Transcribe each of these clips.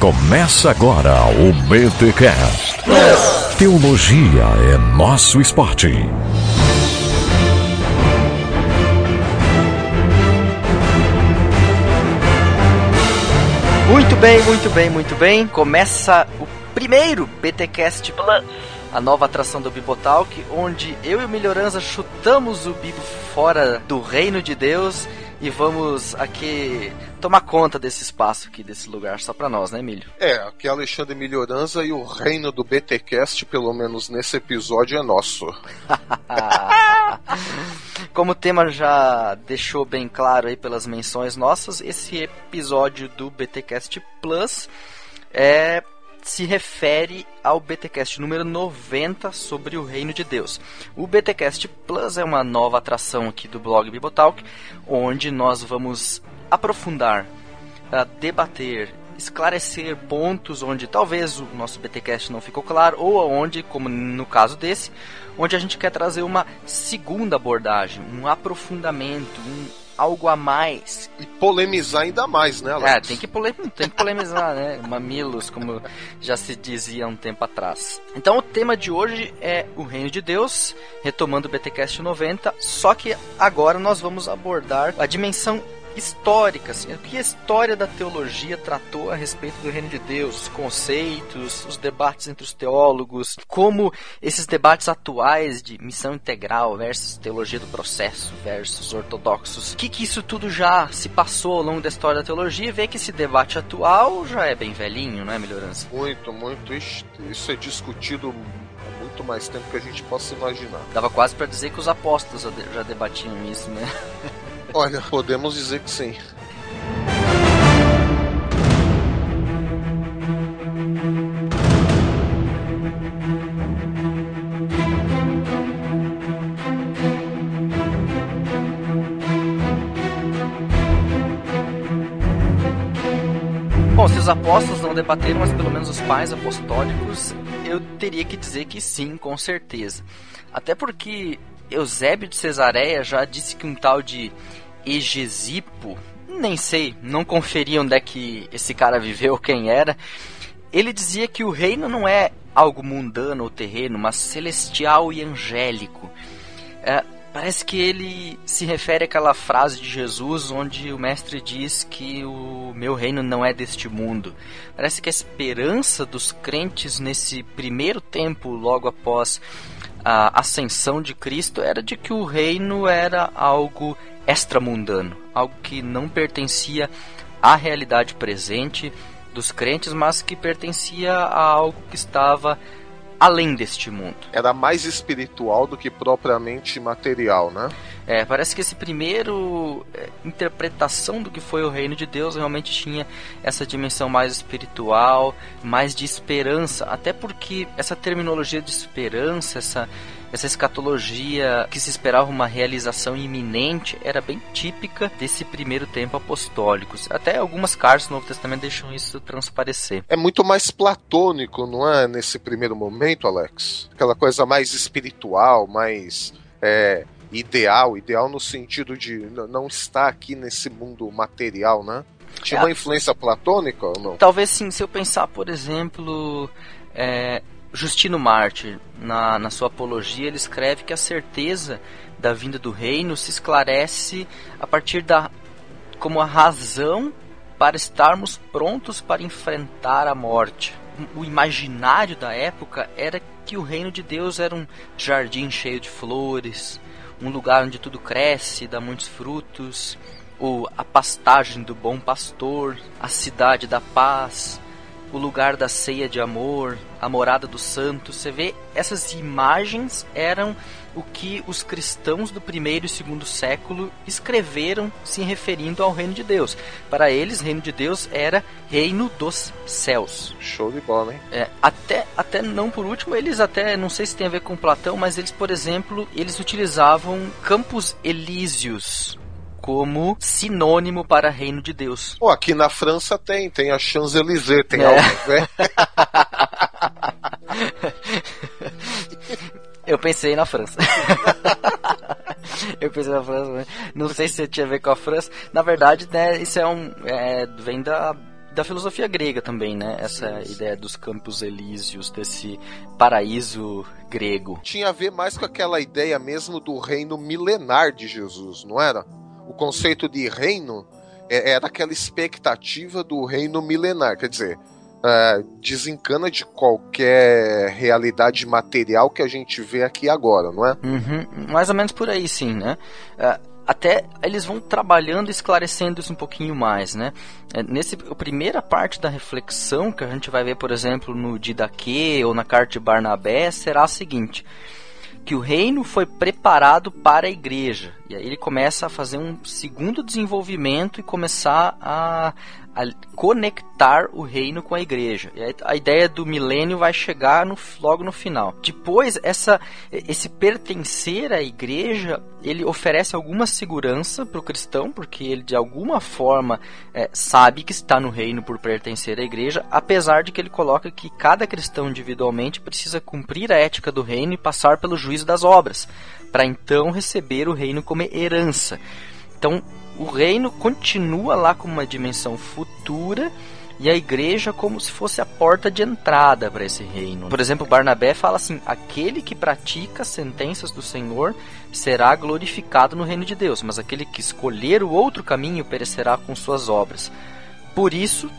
Começa agora o BTCast. Teologia é nosso esporte. Muito bem, muito bem, muito bem. Começa o primeiro BTcast Plus, a nova atração do Bibotalk, onde eu e o Melhorança chutamos o Bibo fora do reino de Deus e vamos aqui tomar conta desse espaço aqui, desse lugar, só pra nós, né, Emílio? É, aqui é Alexandre Melhorança e o reino do BTcast, pelo menos nesse episódio, é nosso. Como o tema já deixou bem claro aí pelas menções nossas, esse episódio do BTcast Plus é se refere ao BTcast número 90 sobre o Reino de Deus. O BTcast Plus é uma nova atração aqui do blog Bibotalk, onde nós vamos aprofundar, uh, debater, esclarecer pontos onde talvez o nosso BTcast não ficou claro ou onde, como no caso desse, onde a gente quer trazer uma segunda abordagem, um aprofundamento, um algo a mais. E polemizar ainda mais, né, Alex? É, tem que, pole tem que polemizar, né? Mamilos, como já se dizia um tempo atrás. Então o tema de hoje é o Reino de Deus, retomando o BTcast 90, só que agora nós vamos abordar a dimensão histórica, assim, o que a história da teologia tratou a respeito do reino de Deus, os conceitos, os debates entre os teólogos, como esses debates atuais de missão integral versus teologia do processo versus ortodoxos, o que, que isso tudo já se passou ao longo da história da teologia e ver que esse debate atual já é bem velhinho, não é, Melhorança? Muito, muito. Isso é discutido há muito mais tempo que a gente possa imaginar. Dava quase para dizer que os apóstolos já debatiam isso, né? Olha, podemos dizer que sim. Bom, se os apóstolos não debateram, mas pelo menos os pais apostólicos, eu teria que dizer que sim, com certeza. Até porque Eusébio de Cesareia já disse que um tal de Egesipo, nem sei, não conferi onde é que esse cara viveu, quem era. Ele dizia que o reino não é algo mundano ou terreno, mas celestial e angélico. É, parece que ele se refere àquela frase de Jesus onde o mestre diz que o meu reino não é deste mundo. Parece que a esperança dos crentes nesse primeiro tempo, logo após a ascensão de Cristo, era de que o reino era algo extramundano, algo que não pertencia à realidade presente dos crentes, mas que pertencia a algo que estava além deste mundo. Era mais espiritual do que propriamente material, né? É, parece que esse primeiro é, interpretação do que foi o reino de Deus realmente tinha essa dimensão mais espiritual, mais de esperança, até porque essa terminologia de esperança, essa essa escatologia que se esperava uma realização iminente era bem típica desse primeiro tempo apostólico. Até algumas cartas do Novo Testamento deixam isso transparecer. É muito mais platônico, não é? Nesse primeiro momento, Alex? Aquela coisa mais espiritual, mais. É, ideal, ideal no sentido de não estar aqui nesse mundo material, né? Tinha é, uma influência platônica ou não? Talvez sim, se eu pensar, por exemplo, é, Justino Mártir, na, na sua apologia, ele escreve que a certeza da vinda do reino se esclarece a partir da como a razão para estarmos prontos para enfrentar a morte. O imaginário da época era que o reino de Deus era um jardim cheio de flores, um lugar onde tudo cresce, dá muitos frutos, ou a pastagem do bom pastor, a cidade da paz, o lugar da ceia de amor, a morada dos santos. Você vê, essas imagens eram o que os cristãos do primeiro e segundo século escreveram se referindo ao reino de Deus. Para eles, reino de Deus era reino dos céus. Show de bola, hein? É, até, até não por último, eles até, não sei se tem a ver com Platão, mas eles, por exemplo, eles utilizavam campos elíseos como sinônimo para reino de Deus. Pô, aqui na França tem, tem a Champs-Élysées, tem é. algo, né? Eu pensei na França. Eu pensei na França, não sei se tinha a ver com a França. Na verdade, né, isso é um. É, vem da, da filosofia grega também, né? Essa sim, sim. ideia dos campos elíseos, desse paraíso grego. Tinha a ver mais com aquela ideia mesmo do reino milenar de Jesus, não era? O conceito de reino é, era aquela expectativa do reino milenar, quer dizer, é, desencana de qualquer realidade material que a gente vê aqui agora, não é? Uhum, mais ou menos por aí, sim, né? Uh, até eles vão trabalhando, esclarecendo isso um pouquinho mais, né? É, nesse, a primeira parte da reflexão que a gente vai ver, por exemplo, no Didaquê ou na carta de Barnabé, será a seguinte que o reino foi preparado para a igreja. E aí ele começa a fazer um segundo desenvolvimento e começar a, conectar o reino com a igreja. A ideia do milênio vai chegar no, logo no final. Depois, essa, esse pertencer à igreja, ele oferece alguma segurança para o cristão, porque ele de alguma forma é, sabe que está no reino por pertencer à igreja, apesar de que ele coloca que cada cristão individualmente precisa cumprir a ética do reino e passar pelo juízo das obras, para então receber o reino como herança. Então, o reino continua lá como uma dimensão futura e a igreja como se fosse a porta de entrada para esse reino. Por exemplo, Barnabé fala assim: aquele que pratica as sentenças do Senhor será glorificado no reino de Deus, mas aquele que escolher o outro caminho perecerá com suas obras. Por isso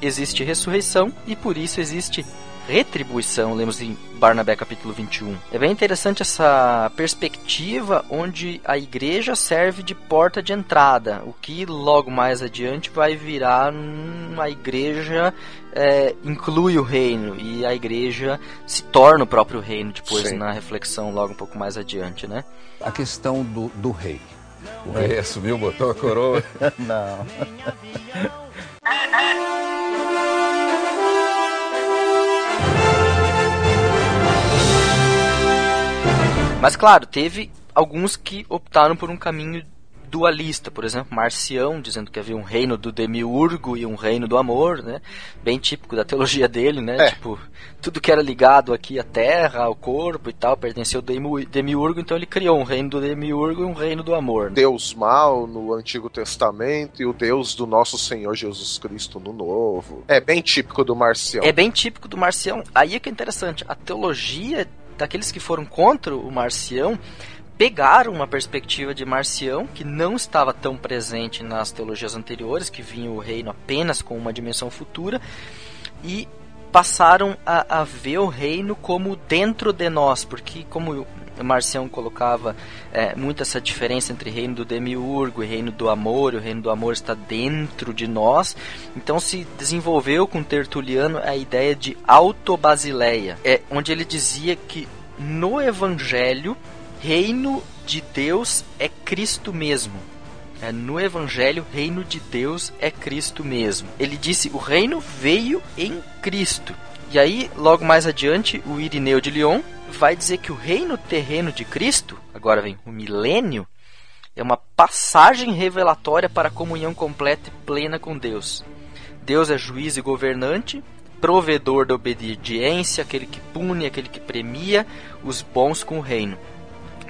existe ressurreição e por isso existe retribuição, lemos em Barnabé capítulo 21. É bem interessante essa perspectiva onde a igreja serve de porta de entrada, o que logo mais adiante vai virar uma igreja é, inclui o reino e a igreja se torna o próprio reino depois Sim. na reflexão logo um pouco mais adiante, né? A questão do, do rei. O rei assumiu, botou a coroa. Não. Mas claro, teve alguns que optaram por um caminho dualista, por exemplo, Marcião, dizendo que havia um reino do demiurgo e um reino do amor, né? Bem típico da teologia dele, né? É. Tipo, tudo que era ligado aqui à terra, ao corpo e tal, pertenceu ao demiurgo, então ele criou um reino do demiurgo e um reino do amor. Né? Deus mal no Antigo Testamento e o Deus do nosso Senhor Jesus Cristo no Novo. É bem típico do Marcião. É bem típico do Marcião. Aí é que é interessante, a teologia daqueles que foram contra o Marcião pegaram uma perspectiva de Marcião que não estava tão presente nas teologias anteriores, que vinha o reino apenas com uma dimensão futura, e passaram a, a ver o reino como dentro de nós, porque como Marcião colocava é, muito essa diferença entre reino do demiurgo e reino do amor, o reino do amor está dentro de nós. Então se desenvolveu com Tertuliano a ideia de autobasileia, é, onde ele dizia que no evangelho reino de Deus é Cristo mesmo. É, no Evangelho, reino de Deus é Cristo mesmo. Ele disse: o reino veio em Cristo. E aí, logo mais adiante, o Irineu de Lyon vai dizer que o reino terreno de Cristo, agora vem o milênio, é uma passagem revelatória para a comunhão completa e plena com Deus. Deus é juiz e governante, provedor da obediência, aquele que pune, aquele que premia os bons com o reino.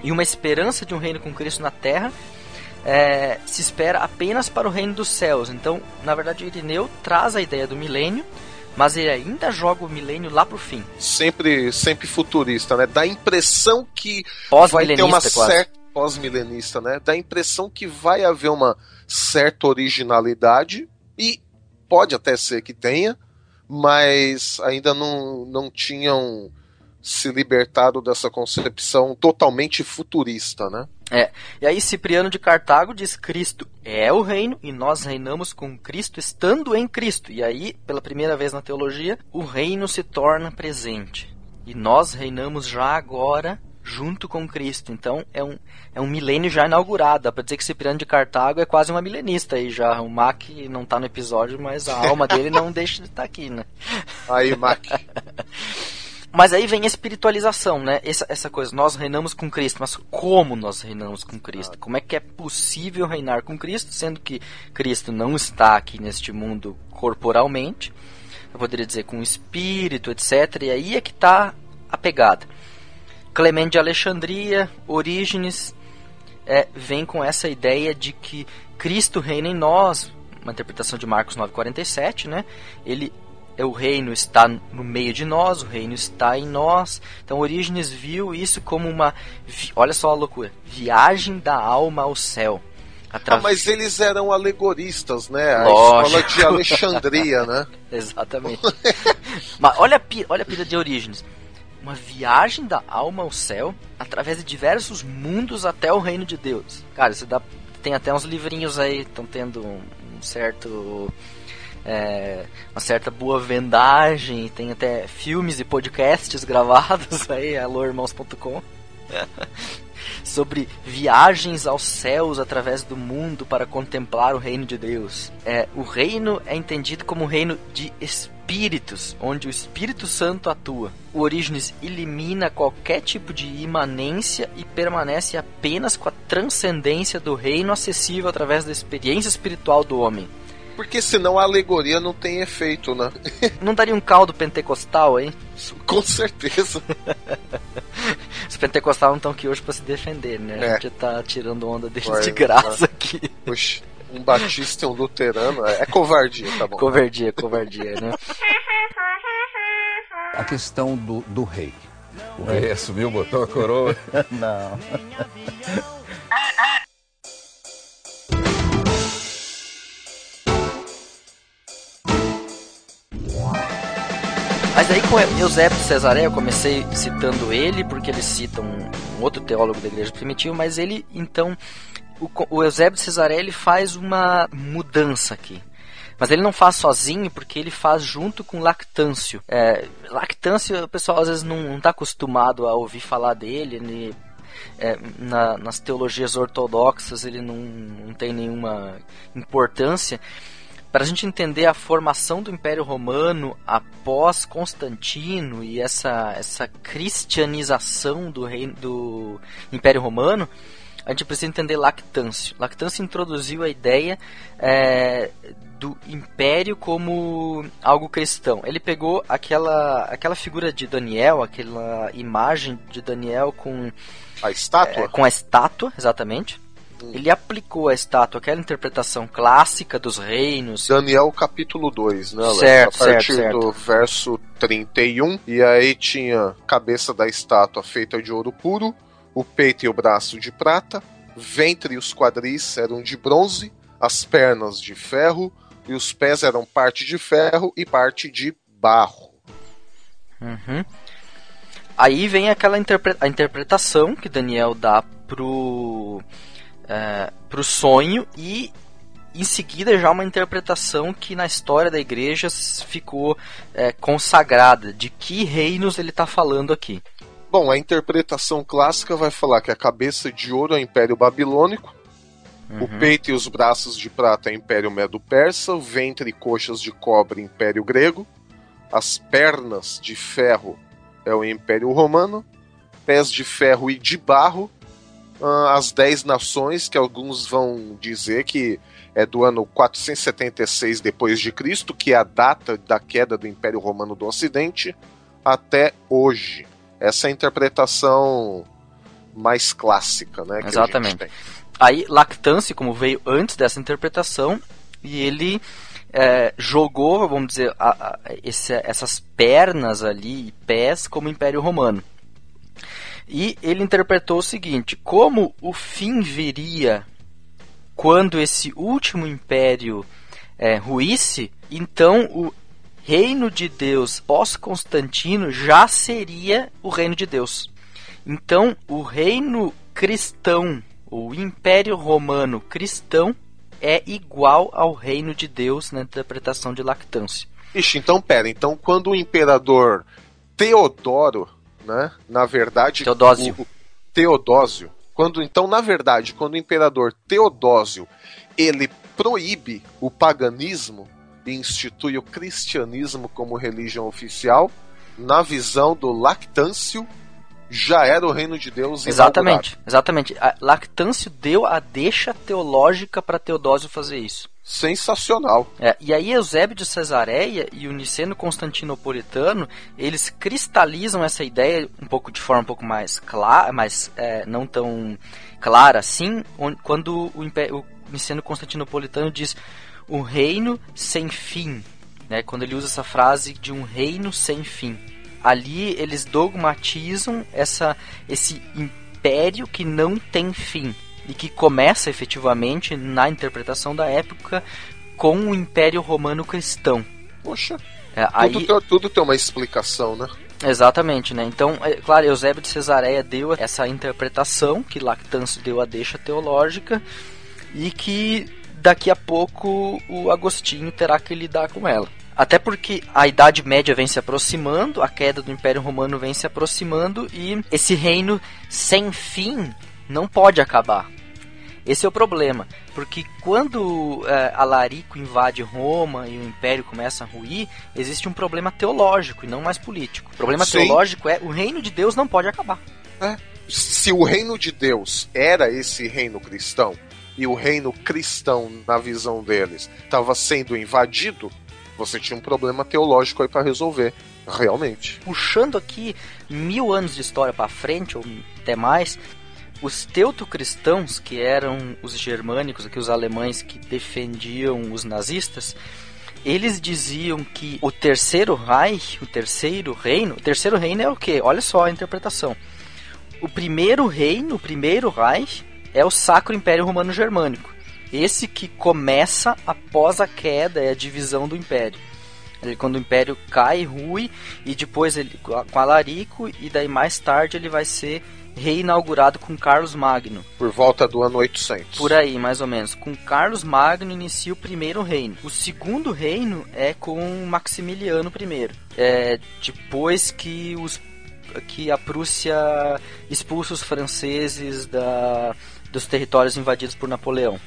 E uma esperança de um reino com Cristo na terra é, se espera apenas para o reino dos céus. Então, na verdade, Irineu traz a ideia do milênio, mas ele ainda joga o milênio lá pro fim. Sempre, sempre futurista, né? Dá a impressão que vai ter uma certa pós-milenista, né? Dá a impressão que vai haver uma certa originalidade e pode até ser que tenha, mas ainda não, não tinham se libertado dessa concepção totalmente futurista, né? É. E aí Cipriano de Cartago diz Cristo é o reino e nós reinamos com Cristo estando em Cristo. E aí, pela primeira vez na teologia, o reino se torna presente. E nós reinamos já agora junto com Cristo. Então é um, é um milênio já inaugurado. Dá pra dizer que Cipriano de Cartago é quase uma milenista aí já. O Mac não tá no episódio, mas a alma dele não deixa de estar tá aqui, né? Aí, Mac. Mas aí vem a espiritualização, né? Essa, essa coisa, nós reinamos com Cristo, mas como nós reinamos com Cristo? Como é que é possível reinar com Cristo, sendo que Cristo não está aqui neste mundo corporalmente? Eu poderia dizer com espírito, etc. E aí é que está a pegada. Clemente de Alexandria, Orígenes, é, vem com essa ideia de que Cristo reina em nós, uma interpretação de Marcos 9:47, né? Ele o reino está no meio de nós, o reino está em nós. Então Orígenes viu isso como uma, olha só a loucura, viagem da alma ao céu. Ah, mas eles eram alegoristas, né? A Lógico. escola de Alexandria, né? Exatamente. mas olha a, olha a pira de Orígenes. Uma viagem da alma ao céu através de diversos mundos até o reino de Deus. Cara, isso dá, tem até uns livrinhos aí, estão tendo um certo é, uma certa boa vendagem, tem até filmes e podcasts gravados aí, alôirmãos.com. sobre viagens aos céus através do mundo para contemplar o reino de Deus. É, o reino é entendido como um reino de espíritos, onde o Espírito Santo atua. O Orígenes elimina qualquer tipo de imanência e permanece apenas com a transcendência do reino acessível através da experiência espiritual do homem. Porque senão a alegoria não tem efeito, né? Não daria um caldo pentecostal, hein? Com certeza. Os pentecostais não estão aqui hoje para se defender, né? É. A gente tá tirando onda deles vai, de graça vai. aqui. Puxa, um batista e um luterano é, é covardia, tá bom? Covardia, covardia, né? A questão do, do rei. O rei assumiu, botou a coroa. não. Mas aí com Eusébio de Cesareia, eu comecei citando ele, porque ele cita um, um outro teólogo da igreja primitiva, mas ele, então, o, o Eusébio de Cesareia, ele faz uma mudança aqui. Mas ele não faz sozinho, porque ele faz junto com Lactâncio. É, Lactâncio, o pessoal às vezes não está acostumado a ouvir falar dele, ele, é, na, nas teologias ortodoxas ele não, não tem nenhuma importância para a gente entender a formação do Império Romano após Constantino e essa, essa cristianização do, reino, do Império Romano, a gente precisa entender Lactâncio. Lactâncio introduziu a ideia é, do império como algo cristão. Ele pegou aquela, aquela figura de Daniel, aquela imagem de Daniel com a estátua, é, com a estátua, exatamente ele aplicou a estátua aquela interpretação clássica dos reinos. Daniel capítulo 2, né, Alex? Certo, A partir certo, do verso 31. E aí tinha cabeça da estátua feita de ouro puro, o peito e o braço de prata, ventre e os quadris eram de bronze, as pernas de ferro, e os pés eram parte de ferro e parte de barro. Uhum. Aí vem aquela interpre a interpretação que Daniel dá pro é, para o sonho e em seguida já uma interpretação que na história da igreja ficou é, consagrada de que reinos ele está falando aqui. Bom, a interpretação clássica vai falar que a cabeça de ouro é o Império Babilônico, uhum. o peito e os braços de prata é o Império Medo-Persa, o ventre e coxas de cobre Império Grego, as pernas de ferro é o Império Romano, pés de ferro e de barro uh, as Dez Nações, que alguns vão dizer que é do ano 476 depois de Cristo, que é a data da queda do Império Romano do Ocidente, até hoje. Essa é a interpretação mais clássica, né? Exatamente. Aí Lactance, como veio antes dessa interpretação, e ele é, jogou, vamos dizer, a, a, esse, essas pernas ali, pés, como Império Romano. E ele interpretou o seguinte: como o fim viria quando esse último império é, ruísse, então o reino de Deus pós-Constantino já seria o reino de Deus. Então, o reino cristão, o Império Romano cristão, é igual ao reino de Deus na interpretação de Lactância. Ixi, então pera, então quando o imperador Teodoro né? Na verdade, Teodósio. O, Teodósio. Quando então, na verdade, quando o imperador Teodósio ele proíbe o paganismo e institui o cristianismo como religião oficial, na visão do Lactâncio, já era o reino de Deus Exatamente, exatamente. A Lactâncio deu a deixa teológica para Teodósio fazer isso sensacional. É, e aí Eusébio de Cesareia e o Niceno Constantinopolitano, eles cristalizam essa ideia um pouco de forma um pouco mais clara, mas é, não tão clara assim, quando o, o Niceno Constantinopolitano diz um reino sem fim, né? Quando ele usa essa frase de um reino sem fim. Ali eles dogmatizam essa, esse império que não tem fim e que começa efetivamente na interpretação da época com o Império Romano Cristão. Poxa, É, tudo, aí, tem, tudo tem uma explicação, né? exatamente, né? Então, é, claro, Eusébio de Cesareia deu essa interpretação que Lactâncio deu a deixa teológica e que daqui a pouco o Agostinho terá que lidar com ela. Até porque a Idade Média vem se aproximando, a queda do Império Romano vem se aproximando e esse reino sem fim não pode acabar. Esse é o problema, porque quando é, Alarico invade Roma e o Império começa a ruir, existe um problema teológico e não mais político. O problema Sim. teológico é o reino de Deus não pode acabar. Se o reino de Deus era esse reino cristão, e o reino cristão, na visão deles, estava sendo invadido, você tinha um problema teológico aí para resolver. Realmente. Puxando aqui mil anos de história para frente, ou até mais, os teutocristãos, que eram os germânicos, aqui os alemães que defendiam os nazistas, eles diziam que o terceiro Reich, o terceiro reino, o terceiro reino é o quê? Olha só a interpretação. O primeiro reino, o primeiro Reich, é o Sacro Império Romano Germânico. Esse que começa após a queda e a divisão do Império. Ele, quando o Império cai, rui, e depois ele com Alarico, e daí mais tarde ele vai ser reinaugurado com Carlos Magno. Por volta do ano 800. Por aí, mais ou menos. Com Carlos Magno inicia o primeiro reino. O segundo reino é com Maximiliano I. É, depois que os que a Prússia expulsa os franceses da, dos territórios invadidos por Napoleão.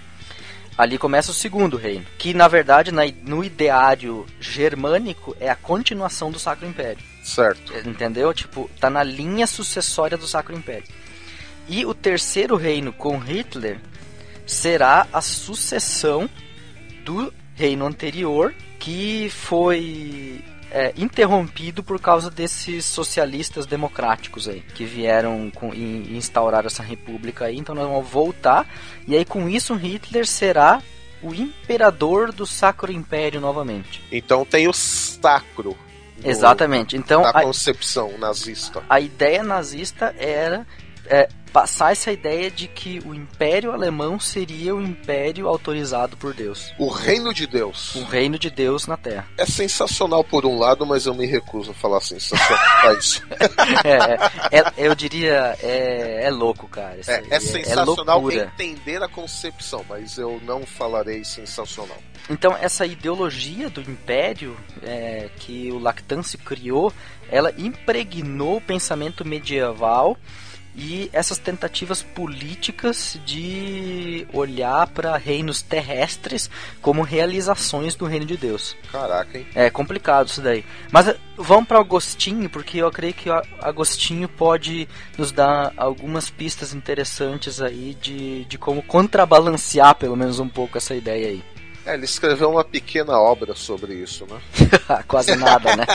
Ali começa o segundo reino, que na verdade na- no ideário germânico é a continuação do Sacro Império. Certo. Entendeu? Tipo, tá na linha sucessória do Sacro Império. E o terceiro reino com Hitler será a sucessão do reino anterior que foi é, interrompido por causa desses socialistas democráticos aí que vieram com, e, instauraram essa república aí. Então nós vamos voltar e aí com isso Hitler será o imperador do Sacro Império novamente. Então tem o sacro. Exatamente. Então Da a- concepção nazista. a ideia nazista era é, passar essa ideia de que o Império Alemão seria o império autorizado por Deus. O reino de Deus. O reino de Deus na Terra. É sensacional por um lado, mas eu me recuso a falar sensacional pra isso. É, é- eu diria, é, é louco, cara. Isso É, aí é sensacional entender a concepção, mas eu não falarei sensacional. Então, essa ideologia do império é, que o Lactâncio criou, ela impregnou o pensamento medieval e essas tentativas políticas de olhar para reinos terrestres como realizações do reino de Deus. Caraca, hein? É complicado isso daí. Mas eh, vamos para Agostinho, porque eu creio que Agostinho pode nos dar algumas pistas interessantes aí de, de como contrabalancear pelo menos um pouco essa ideia aí. É, ele escreveu uma pequena obra sobre isso, né? Quase nada, né?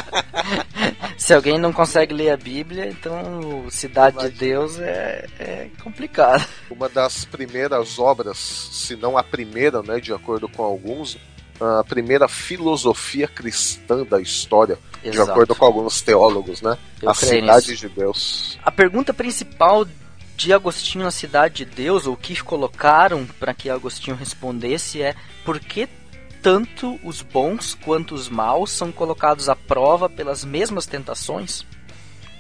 Se alguém não consegue ler a Bíblia, então Cidade de Deus é, é complicado. Uma das primeiras obras, se não a primeira, né, de acordo com alguns, a primeira filosofia cristã da história, de Exato. acordo com alguns teólogos, né? Eu a cidade nisso. de Deus. A pergunta principal de Agostinho na Cidade de Deus, ou que colocaram para que Agostinho respondesse, é por que tanto os bons quanto os maus são colocados à prova pelas mesmas tentações?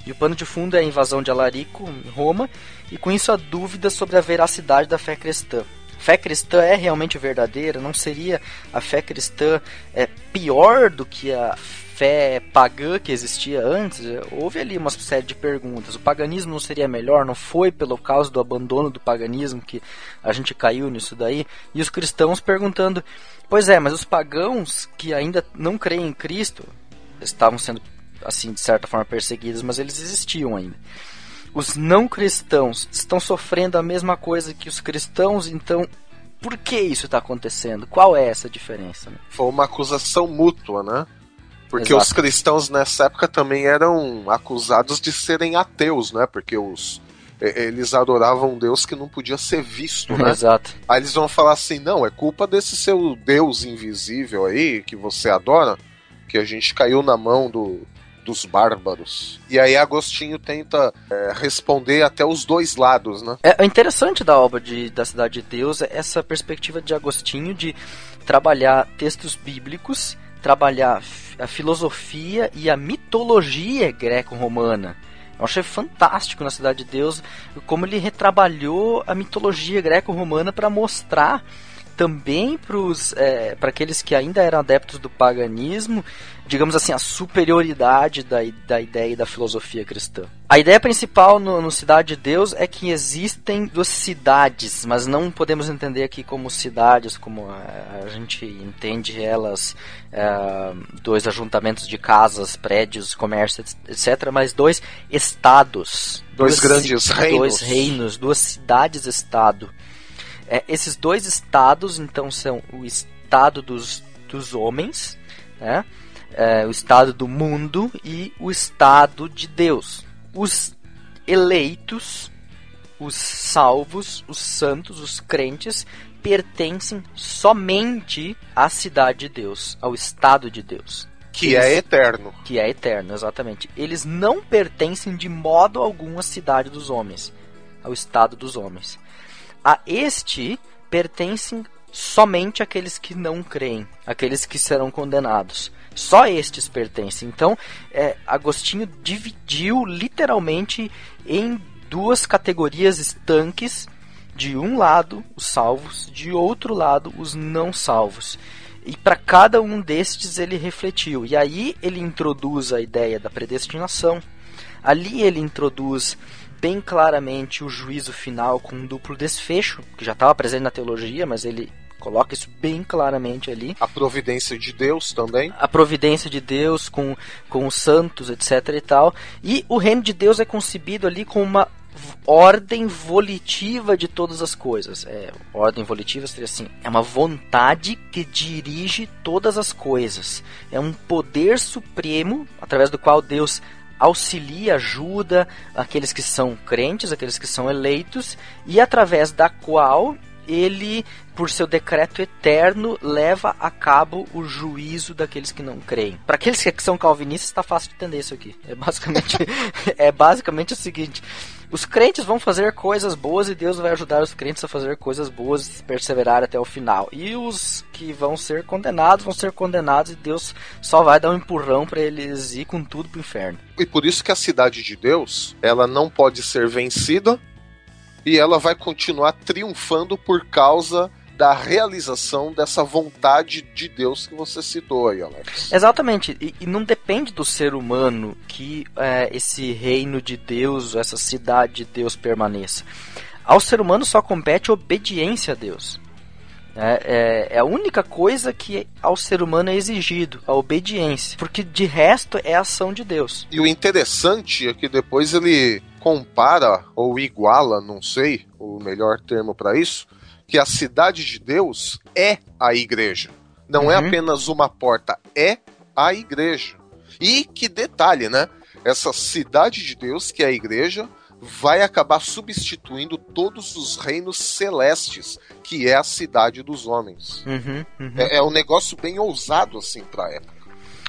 E o pano de fundo é a invasão de Alarico em Roma, e com isso a dúvida sobre a veracidade da fé cristã. Fé cristã é realmente verdadeira? Não seria a fé cristã é, pior do que a fé pagã que existia antes? Houve ali uma série de perguntas. O paganismo não seria melhor? Não foi pelo causa do abandono do paganismo que a gente caiu nisso daí? E os cristãos perguntando: Pois é, mas os pagãos que ainda não creem em Cristo estavam sendo, assim, de certa forma perseguidos, mas eles existiam ainda. Os não cristãos estão sofrendo a mesma coisa que os cristãos, então por que isso está acontecendo? Qual é essa diferença? Foi uma acusação mútua, né? Porque Exato. os cristãos nessa época também eram acusados de serem ateus, né? Porque os eles adoravam um Deus que não podia ser visto, né? Exato. Aí eles vão falar assim: não, é culpa desse seu Deus invisível aí que você adora, que a gente caiu na mão do, dos bárbaros. E aí Agostinho tenta é, responder até os dois lados, né? É interessante da obra de, da Cidade de Deus é essa perspectiva de Agostinho de trabalhar textos bíblicos, trabalhar a filosofia e a mitologia greco-romana. Eu achei fantástico na Cidade de Deus como ele retrabalhou a mitologia greco-romana para mostrar também para é, aqueles que ainda eram adeptos do paganismo, digamos assim, a superioridade da, da ideia e da filosofia cristã. A ideia principal no, no, Cidade de Deus é que existem duas cidades, mas não podemos entender aqui como cidades, como a, gente entende elas, é, dois ajuntamentos de casas, prédios, comércio, etc., mas dois estados. Dois grandes reinos. Dois reinos, duas cidades-estado. É, esses dois estados, então, são o estado dos, dos homens, né? É, o estado do mundo e o estado de Deus. Os eleitos, os salvos, os santos, os crentes, pertencem somente à cidade de Deus, ao estado de Deus. Que é Eles, é eterno. Que é eterno, exatamente. Eles não pertencem de modo algum à cidade dos homens, ao estado dos homens. A este pertencem somente aqueles que não creem, aqueles que serão condenados. Só estes pertencem. Então, é, Agostinho dividiu literalmente em duas categorias estanques. De um lado, os salvos, de outro lado, os não salvos. E para cada um destes ele refletiu. E aí ele introduz a ideia da predestinação. Ali ele introduz bem claramente o juízo final com um duplo desfecho, que já estava presente na teologia, mas ele coloca isso bem claramente ali. A providência de Deus também. A providência de Deus com, com os santos, etc e tal. E o reino de Deus é concebido ali com uma ordem volitiva de todas as coisas. É, ordem volitiva seria assim: é uma vontade que dirige todas as coisas. É um poder supremo através do qual Deus auxilia, ajuda aqueles que são crentes, aqueles que são eleitos, e através da qual ele, por seu decreto eterno, leva a cabo o juízo daqueles que não creem. Para aqueles que são calvinistas, está fácil de entender isso aqui. É basicamente, é basicamente o seguinte: os crentes vão fazer coisas boas e Deus vai ajudar os crentes a fazer coisas boas e perseverar até o final. E os que vão ser condenados vão ser condenados e Deus só vai dar um empurrão para eles ir com tudo pro inferno. E por isso que a cidade de Deus, ela não pode ser vencida e ela vai continuar triunfando por causa da realização dessa vontade de Deus que você citou aí, Alex. Exatamente, e, e não depende do ser humano que é, esse reino de Deus, essa cidade de Deus permaneça. Ao ser humano só compete obediência a Deus. É, é, é, a única coisa que ao ser humano é exigido, a obediência. Porque de resto é a ação de Deus. E o interessante é que depois ele compara ou iguala, não sei o melhor termo para isso, que a cidade de Deus é a igreja. Não é uhum. é apenas uma porta, é a igreja. E que detalhe, né? Essa cidade de Deus, que é a igreja, vai acabar substituindo todos os reinos celestes, que é a cidade dos homens. Uhum, uhum. É, é, um negócio bem ousado assim para a época.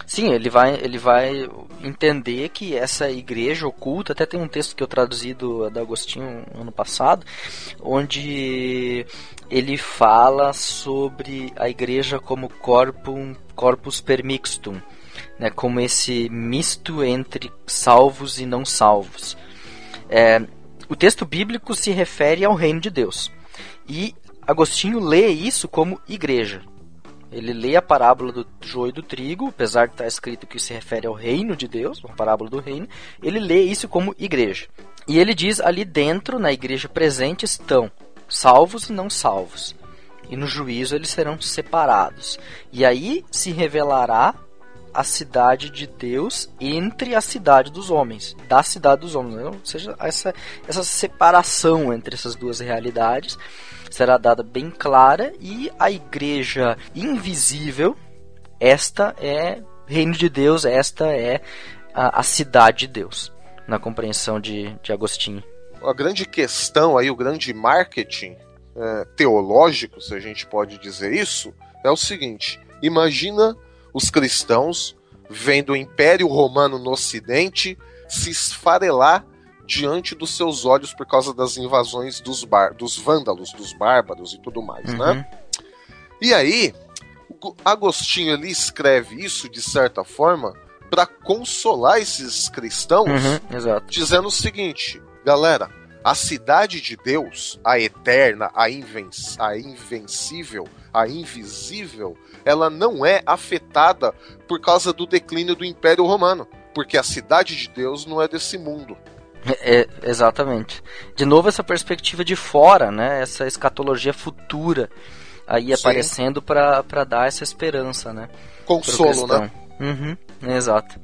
Sim, ele vai, ele vai entender que essa igreja oculta, até tem um texto que eu traduzi do, do Agostinho ano passado, onde ele fala sobre a igreja como corpum, corpus permixtum, né, como esse misto entre salvos e não salvos. É, o texto bíblico se refere ao reino de Deus. E Agostinho lê isso como igreja. Ele lê a parábola do joio e do trigo, apesar de estar escrito que se refere ao reino de Deus, uma parábola do reino, ele lê isso como igreja. E ele diz ali dentro, na igreja presente, estão salvos e não salvos. E no juízo eles serão separados. E aí se revelará a cidade de Deus entre a cidade dos homens, da cidade dos homens. Ou seja, essa, essa separação entre essas duas realidades será dada bem clara e a igreja invisível, esta é reino de Deus, esta é a, a cidade de Deus, na compreensão de, de Agostinho. A grande questão aí, o grande marketing é, teológico, se a gente pode dizer isso, é o seguinte: imagina os cristãos vendo o Império Romano no Ocidente se esfarelar diante dos seus olhos por causa das invasões dos, bar dos vândalos, dos bárbaros e tudo mais, né? uhum. né? E aí, Agostinho ele escreve isso de certa forma para consolar esses cristãos, uhum, dizendo o seguinte: galera, a cidade de Deus, a eterna, a, inven a invencível, a invisível, ela não é afetada por causa do declínio do Império Romano, porque a cidade de Deus não é desse mundo. É, é exatamente. De novo essa perspectiva de fora, né? Essa escatologia futura aí Sim. aparecendo para dar essa esperança, né? Consolo, né? Uhum, exato.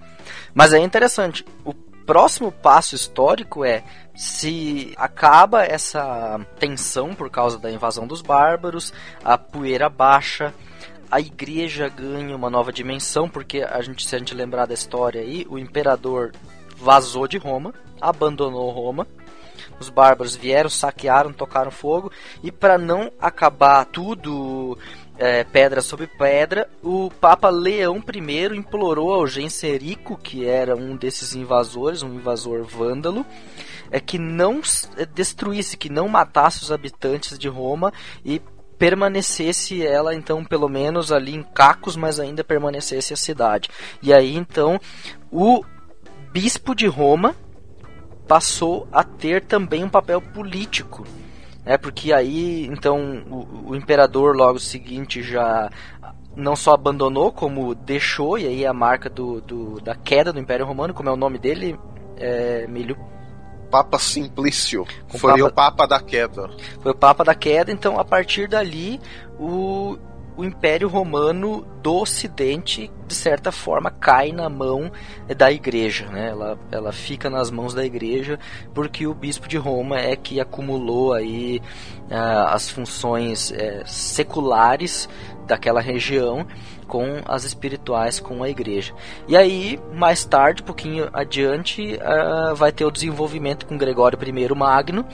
Mas é interessante. O próximo passo histórico é se acaba essa tensão por causa da invasão dos bárbaros, a poeira baixa, a igreja ganha uma nova dimensão, porque a gente, se a gente lembrar da história aí, o imperador vazou de Roma, abandonou Roma, os bárbaros vieram, saquearam, tocaram fogo, e para não acabar tudo é, pedra sobre pedra, o Papa Leão I implorou ao Genserico, que era um desses invasores, um invasor vândalo, é que não é, destruísse, que não matasse os habitantes de Roma e permanecesse ela então pelo menos ali em Cacos, mas ainda permanecesse a cidade. E aí então o bispo de Roma passou a ter também um papel político. É porque aí então o, o imperador logo seguinte já não só abandonou como deixou e aí é a marca do, do, da queda do Império Romano, como é o nome dele, é, Milho Papa Simplício. foi Papa... o Papa da Queda. Foi o Papa da Queda, então a partir dali o, o Império Romano do Ocidente, de certa forma, cai na mão da Igreja. Né? Ela, ela fica nas mãos da Igreja, porque o Bispo de Roma é que acumulou aí uh, as funções uh, seculares daquela região com as espirituais com a igreja. E aí, mais tarde, um pouquinho adiante, uh, vai ter o desenvolvimento com Gregório I Magno,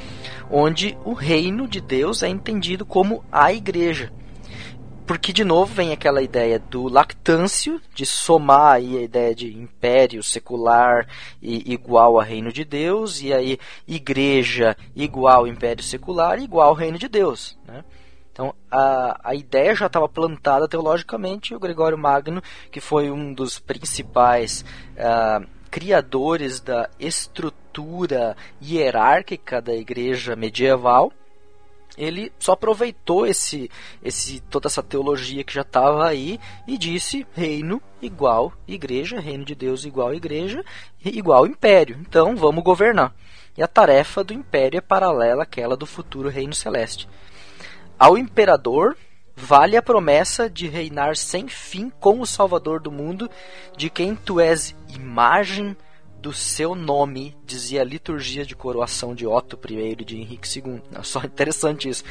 onde o reino de Deus é entendido como a igreja. Porque de novo vem aquela ideia do lactâncio, de somar aí a ideia de império secular e igual a reino de Deus, e aí igreja igual império secular igual reino de Deus. Né? Então a, a ideia já estava plantada teologicamente. O Gregório Magno, que foi um dos principais uh, criadores da estrutura hierárquica da igreja medieval, ele só aproveitou esse, esse, toda essa teologia que já estava aí e disse reino igual igreja, reino de Deus igual igreja, igual império. Então vamos governar. E a tarefa do império é paralela àquela do futuro reino celeste. Ao imperador vale a promessa de reinar sem fim com o Salvador do mundo, de quem tu és imagem do seu nome, dizia a liturgia de coroação de Otto I e de Henrique II. É só interessante isso.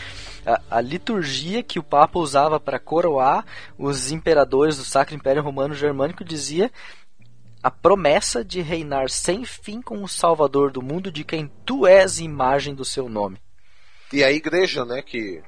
A, a liturgia que o Papa usava para coroar os imperadores do Sacro Império Romano Germânico dizia a promessa de reinar sem fim com o Salvador do mundo, de quem tu és imagem do seu nome. E a igreja, né, que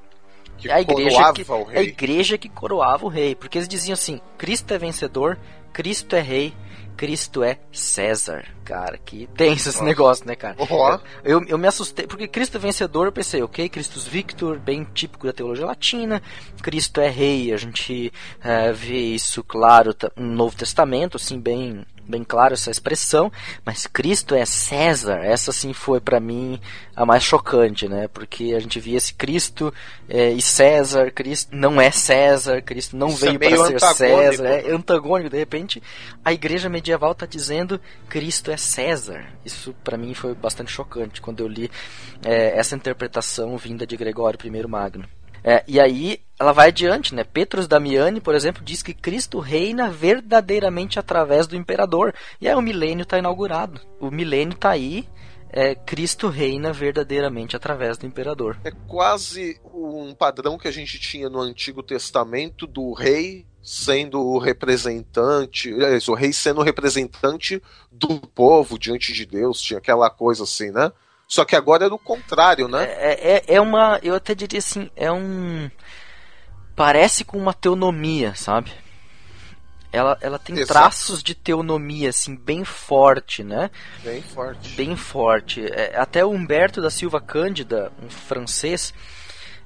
que a igreja que, o rei. A igreja que coroava o rei. Porque eles diziam assim: Cristo é vencedor, Cristo é rei, Cristo é César. Cara, que tenso esse negócio, né, cara? Uhum. Eu, eu me assustei, porque Cristo é vencedor, eu pensei, ok, Christus Victor, bem típico da teologia latina, Cristo é rei, a gente é, vê isso, claro, no Novo Testamento, assim, bem bem claro essa expressão, mas Cristo é César. Essa sim foi para mim a mais chocante, né? Porque a gente via esse Cristo é, e César, Cristo não é César, Cristo não Isso veio é para ser César, é antagônico. De repente, a igreja medieval está dizendo Cristo é César. Isso para mim foi bastante chocante quando eu li é, essa interpretação vinda de Gregório I Magno. É, e aí ela vai adiante, né? Petrus Damiani, por exemplo, diz que Cristo reina verdadeiramente através do imperador. E aí o milênio está inaugurado. O milênio está aí. É, Cristo reina verdadeiramente através do imperador. É quase um padrão que a gente tinha no Antigo Testamento do rei sendo o representante, o rei sendo o representante do povo diante de Deus, tinha aquela coisa assim, né? Só que agora é do contrário, né? É, é, é uma. Eu até diria assim, é um. Parece com uma teonomia, sabe? Ela, ela tem Exato. traços de teonomia, assim, bem forte, né? Bem forte. Bem forte. É, até o Humberto da Silva Cândida, um francês,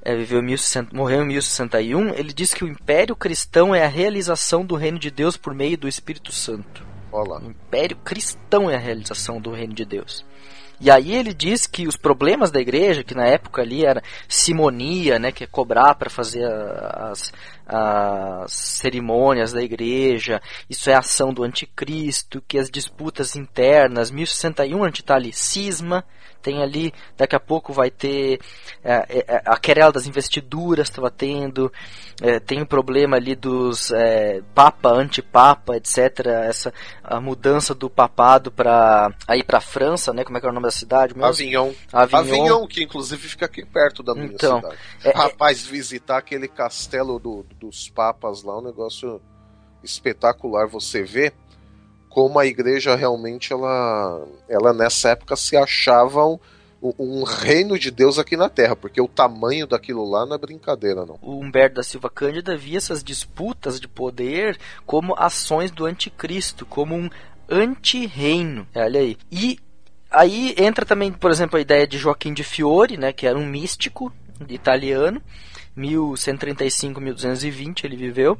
é, viveu em 1060 morreu em 1061, ele diz que o Império Cristão é a realização do reino de Deus por meio do Espírito Santo. Olha lá. O Império Cristão é a realização do reino de Deus. E aí ele diz que os problemas da igreja, que na época ali era simonia, né, que é cobrar para fazer as, as cerimônias da igreja, isso é ação do anticristo, que as disputas internas, 1061 a gente tá ali, cisma, tem ali, daqui a pouco vai ter é, é, a querela das investiduras estava tendo, é, tem o problema ali dos é, papa, antipapa, etc. Essa a mudança do papado para aí para França, né? Como é que é o nome da cidade? mesmo? Avignon. Avignon. Avignon, que inclusive fica aqui perto da minha Então, cidade. é- é- Rapaz, visitar aquele castelo do- dos papas lá, um negócio espetacular. Você vê como a igreja realmente, ela, ela nessa época se achava um, um reino de Deus aqui na Terra, porque o tamanho daquilo lá não é brincadeira, não. o Humberto da Silva Cândida via essas disputas de poder como ações do anticristo, como um anti-reino. Olha aí. E aí entra também, por exemplo, a ideia de Joaquim de Fiore, né, que era um místico italiano, 1135-1220 ele viveu,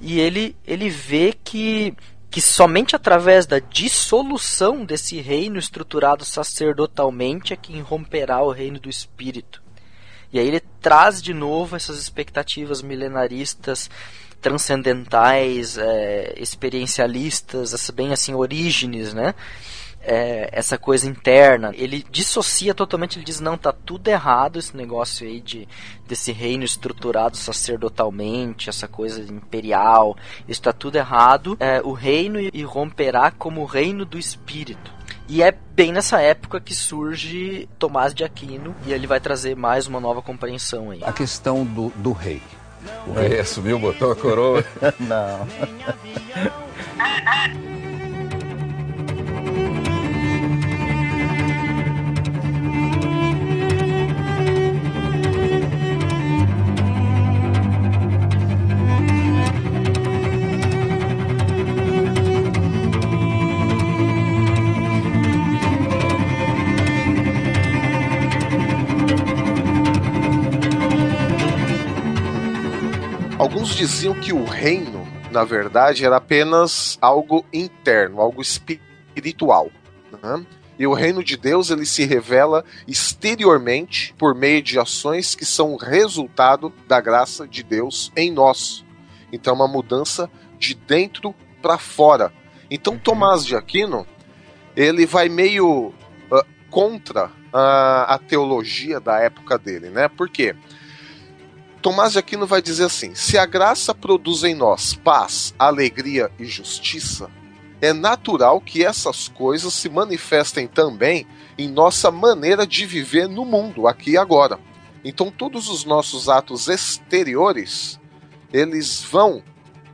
e ele, ele vê que que somente através da dissolução desse reino estruturado sacerdotalmente é que romperá o reino do espírito. E aí ele traz de novo essas expectativas milenaristas, transcendentais, é, experiencialistas, bem assim, Orígenes, né? É, essa coisa interna. Ele dissocia totalmente, ele diz, não, tá tudo errado esse negócio aí de, desse reino estruturado sacerdotalmente, essa coisa imperial, isso tá tudo errado. É, o reino irromperá como o reino do espírito. E é bem nessa época que surge Tomás de Aquino e ele vai trazer mais uma nova compreensão aí. A questão do, do rei. O rei. subiu, botou a coroa. Não. diziam que o reino, na verdade, era apenas algo interno, algo espiritual. né? E o reino de Deus ele se revela exteriormente por meio de ações que são resultado da graça de Deus em nós. Então, é uma mudança de dentro para fora. Então, Tomás de Aquino ele vai meio ah, contra a, a teologia da época dele, né? Por quê? Tomás de Aquino vai dizer assim: se a graça produz em nós paz, alegria e justiça, é natural que essas coisas se manifestem também em nossa maneira de viver no mundo, aqui e agora. Então, todos os nossos atos exteriores, eles vão,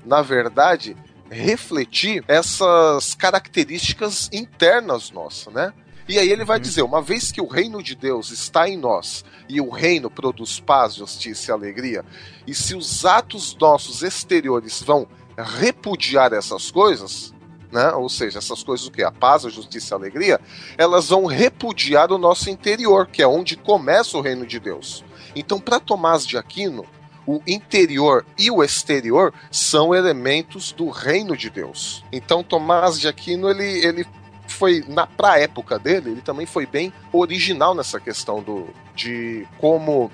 na verdade, refletir essas características internas nossas, né? E aí ele vai dizer: uma vez que o reino de Deus está em nós e o reino produz paz, justiça e alegria, e se os atos nossos exteriores vão repudiar essas coisas, né? Ou seja, essas coisas o que? A paz, a justiça e a alegria, elas vão repudiar o nosso interior, que é onde começa o reino de Deus. Então, para Tomás de Aquino, o interior e o exterior são elementos do reino de Deus. Então, Tomás de Aquino, ele, ele foi, na pra época dele, ele também foi bem original nessa questão do, de como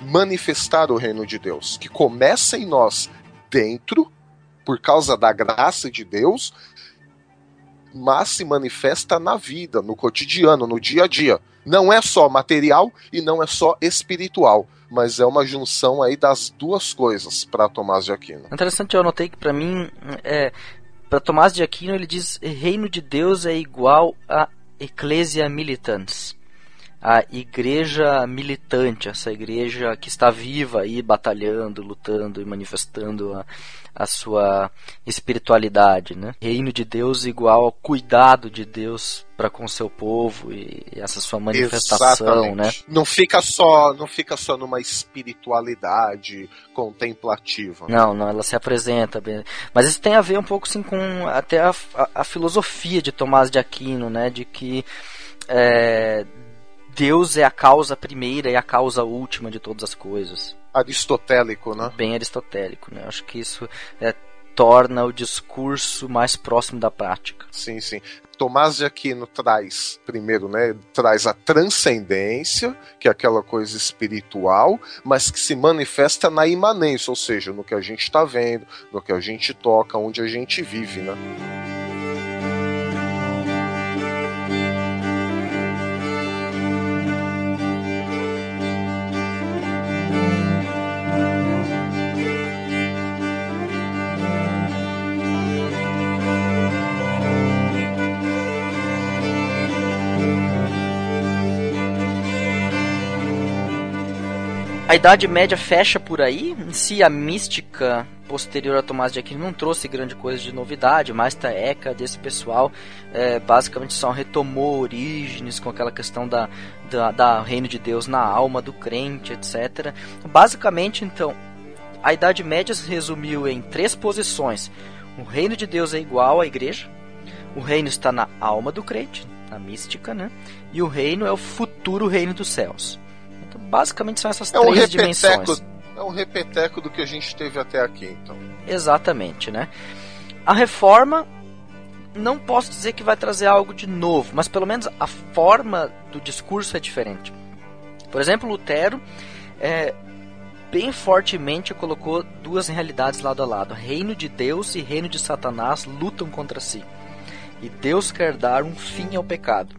manifestar o reino de Deus, que começa em nós dentro, por causa da graça de Deus, mas se manifesta na vida, no cotidiano, no dia a dia. Não é só material e não é só espiritual, mas é uma junção aí das duas coisas para Tomás de Aquino. Interessante, eu anotei que para mim, é, para Tomás de Aquino ele diz reino de Deus é igual a ecclesia militans. A igreja militante, essa igreja que está viva aí, batalhando, lutando e manifestando a, a sua espiritualidade, né? Reino de Deus igual ao cuidado de Deus para com seu povo e essa sua manifestação, Exatamente. né? Não fica só, não fica só numa espiritualidade contemplativa. Não, não, ela se apresenta bem. Mas isso tem a ver um pouco sim com até a, a, a filosofia de Tomás de Aquino, né? De que é, Deus é a causa primeira e a causa última de todas as coisas. Aristotélico, né? Bem aristotélico, né? Acho que isso é, torna o discurso mais próximo da prática. Sim, sim. Tomás de Aquino traz, primeiro, né, traz a transcendência, que é aquela coisa espiritual, mas que se manifesta na imanência, ou seja, no que a gente está vendo, no que a gente toca, onde a gente vive, né? A Idade Média fecha por aí. Em si, a mística posterior a Tomás de Aquino não trouxe grande coisa de novidade, mas a ECA desse pessoal é, basicamente só retomou origens com aquela questão da, da, da, reino de Deus na alma do crente, etc. Basicamente, então, a Idade Média se resumiu em três posições. O reino de Deus é igual à igreja, o reino está na alma do crente, na mística, né? E o reino é o futuro reino dos céus. Então, basicamente são essas é três um dimensões. É um repeteco do que a gente teve até aqui, então. Exatamente, né? A reforma não posso dizer que vai trazer algo de novo, mas pelo menos a forma do discurso é diferente. Por exemplo, Lutero é, bem fortemente colocou duas realidades lado a lado: reino de Deus e reino de Satanás lutam contra si. E Deus quer dar um fim ao pecado.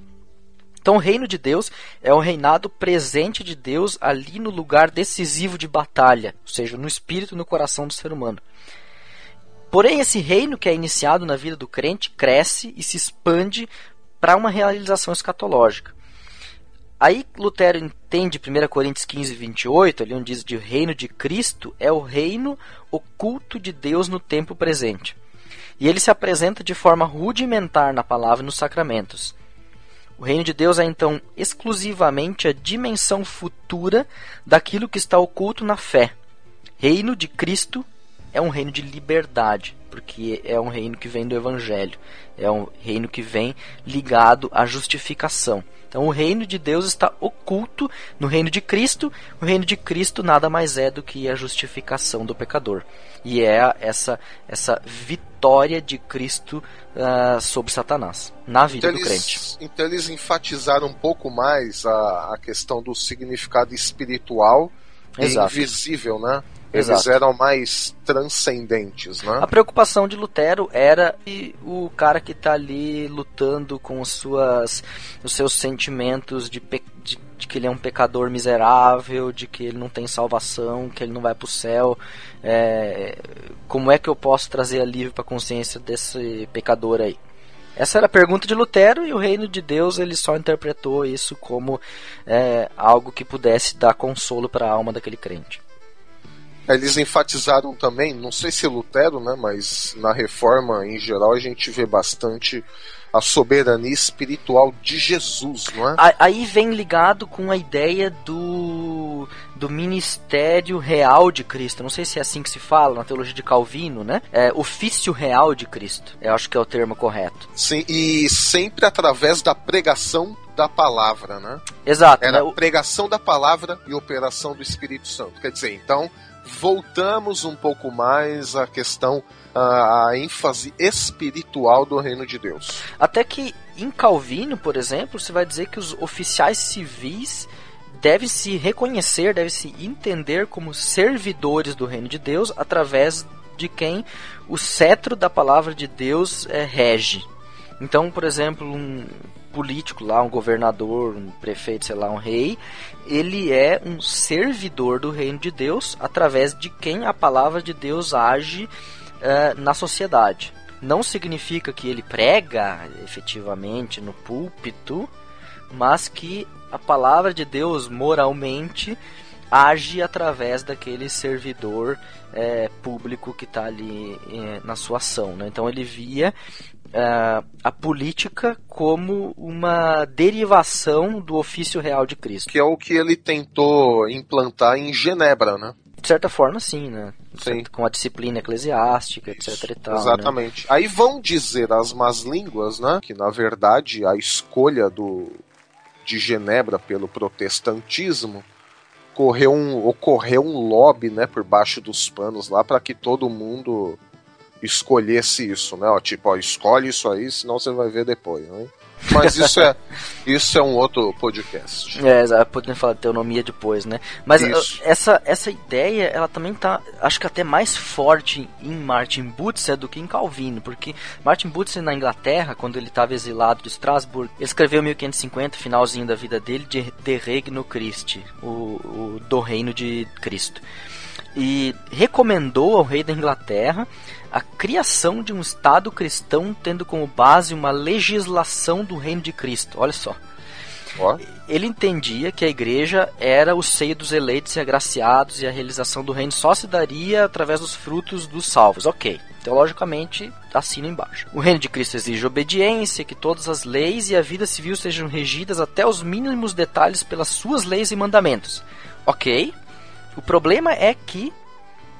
Então, o reino de Deus é o reinado presente de Deus ali no lugar decisivo de batalha, ou seja, no espírito e no coração do ser humano. Porém, esse reino que é iniciado na vida do crente cresce e se expande para uma realização escatológica. Aí Lutero entende 1 Coríntios 15, 28, ali onde diz de reino de Cristo, é o reino oculto de Deus no tempo presente. E ele se apresenta de forma rudimentar na palavra e nos sacramentos. O reino de Deus é então exclusivamente a dimensão futura daquilo que está oculto na fé. Reino de Cristo é um reino de liberdade, porque é um reino que vem do Evangelho, é um reino que vem ligado à justificação. Então, o reino de Deus está oculto no reino de Cristo. O reino de Cristo nada mais é do que a justificação do pecador. E é essa, essa vitória de Cristo uh, sobre Satanás na vida então do eles, crente. Então, eles enfatizaram um pouco mais a, a questão do significado espiritual Exato. e invisível, né? Eles Exato. eram mais transcendentes, né? A preocupação de Lutero era que o cara que está ali lutando com suas, os seus sentimentos de, de, de, que ele é um pecador miserável, de que ele não tem salvação, que ele não vai para o céu. É, como é que eu posso trazer alívio para a consciência desse pecador aí? Essa era a pergunta de Lutero e o reino de Deus ele só interpretou isso como é, algo que pudesse dar consolo para a alma daquele crente. Eles enfatizaram também, não sei se Lutero, né, mas na reforma em geral a gente vê bastante a soberania espiritual de Jesus, não é? Aí vem ligado com a ideia do, do ministério real de Cristo. Não sei se é assim que se fala na teologia de Calvino, né? É ofício real de Cristo. Eu acho que é o termo correto. Sim, e sempre através da pregação da palavra, né? Exato. Era né? pregação da palavra e operação do Espírito Santo. Quer dizer, então voltamos um pouco mais à questão, à ênfase espiritual do reino de Deus. Até que em Calvino, por exemplo, você vai dizer que os oficiais civis devem se reconhecer, devem se entender como servidores do reino de Deus através de quem o cetro da palavra de Deus é, rege. Então, por exemplo, um político lá, um governador, um prefeito, sei lá, um rei, ele é um servidor do reino de Deus através de quem a palavra de Deus age uh, na sociedade. Não significa que ele prega efetivamente no púlpito, mas que a palavra de Deus moralmente age através daquele servidor é, público que está ali é, na sua ação. Né? Então ele via é, a política como uma derivação do ofício real de Cristo. Que é o que ele tentou implantar em Genebra, né? De certa forma, sim, né? Sim. Com a disciplina eclesiástica, Isso, etc e tal. né? Exatamente. Aí vão dizer as más línguas, né? Que na verdade a escolha do, de Genebra pelo protestantismo ocorreu um, ocorreu um lobby, né, por baixo dos panos lá para que todo mundo escolhesse isso, né? Ó, tipo, ó, escolhe isso aí, senão você vai ver depois, né? Mas isso é isso é um outro podcast. É, podemos falar de teonomia depois, né? Mas Isso. uh, essa, essa ideia, ela também tá, acho que até mais forte em Martin Butzer do que em Calvino, porque Martin Butzer na Inglaterra, quando ele estava exilado de Strasbourg, ele escreveu em 1550, finalzinho da vida dele, de De Regno Christi, o, o do reino de Cristo. E recomendou ao rei da Inglaterra a criação de um Estado cristão tendo como base uma legislação do reino de Cristo. Olha só. Ó, Ele entendia que a igreja era o seio dos eleitos e agraciados e a realização do reino só se daria através dos frutos dos salvos. Ok, teologicamente assina embaixo. O reino de Cristo exige obediência, que todas as leis e a vida civil sejam regidas até os mínimos detalhes pelas suas leis e mandamentos. Ok, o problema é que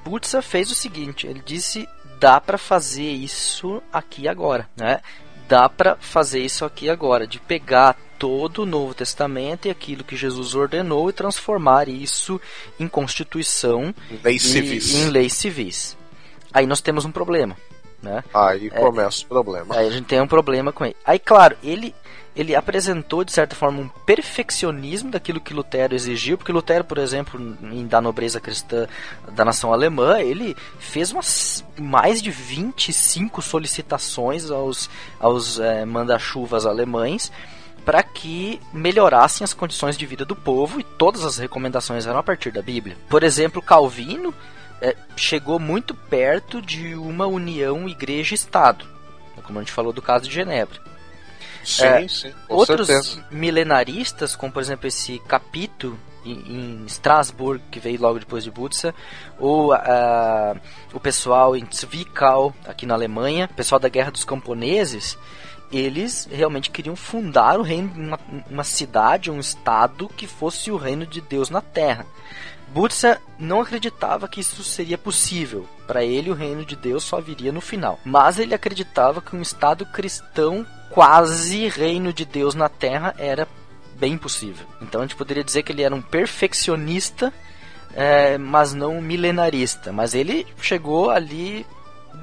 Butzer fez o seguinte, ele disse dá para fazer isso aqui agora, né? Dá para fazer isso aqui agora, de pegar todo o Novo Testamento e aquilo que Jesus ordenou e transformar isso em constituição leis e civis. em leis civis. Aí nós temos um problema, né? Aí começa o problema. Aí a gente tem um problema com ele. Aí, claro, ele ele apresentou de certa forma um perfeccionismo daquilo que Lutero exigiu, porque Lutero, por exemplo, em da nobreza cristã da nação alemã, ele fez umas mais de 25 solicitações aos aos eh, manda-chuvas alemães para que melhorassem as condições de vida do povo e todas as recomendações eram a partir da Bíblia. Por exemplo, Calvino eh, chegou muito perto de uma união igreja-estado, como a gente falou do caso de Genebra. Sim, É, sim, Outros certeza. milenaristas, como por exemplo esse Capito em, em Strasbourg, que veio logo depois de Butza, ou ah, o pessoal em Zwickau, aqui na Alemanha, o pessoal da Guerra dos Camponeses, eles realmente queriam fundar o reino, uma, uma cidade, um estado que fosse o reino de Deus na Terra. Butza não acreditava que isso seria possível. Para ele, o reino de Deus só viria no final. Mas ele acreditava que um Estado cristão, quase reino de Deus na Terra, era bem possível. Então a gente poderia dizer que ele era um perfeccionista, é, mas não um milenarista. Mas ele chegou ali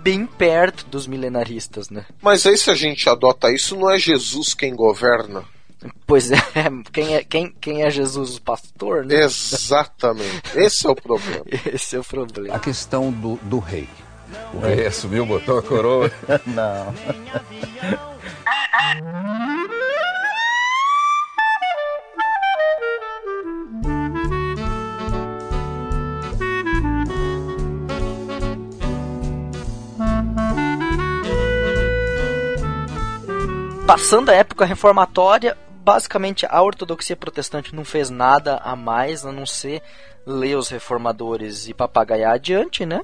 bem perto dos milenaristas, né? Mas aí se a gente adota isso, não é Jesus quem governa? Pois é, quem é, quem, quem é Jesus? O pastor, né? Exatamente. Esse é o problema. Esse é o problema. A questão do, do rei. O rei. isso, viu? Botou a coroa. Não. Passando a época reformatória, basicamente a ortodoxia protestante não fez nada a mais a não ser ler os reformadores e papagaiar adiante, né?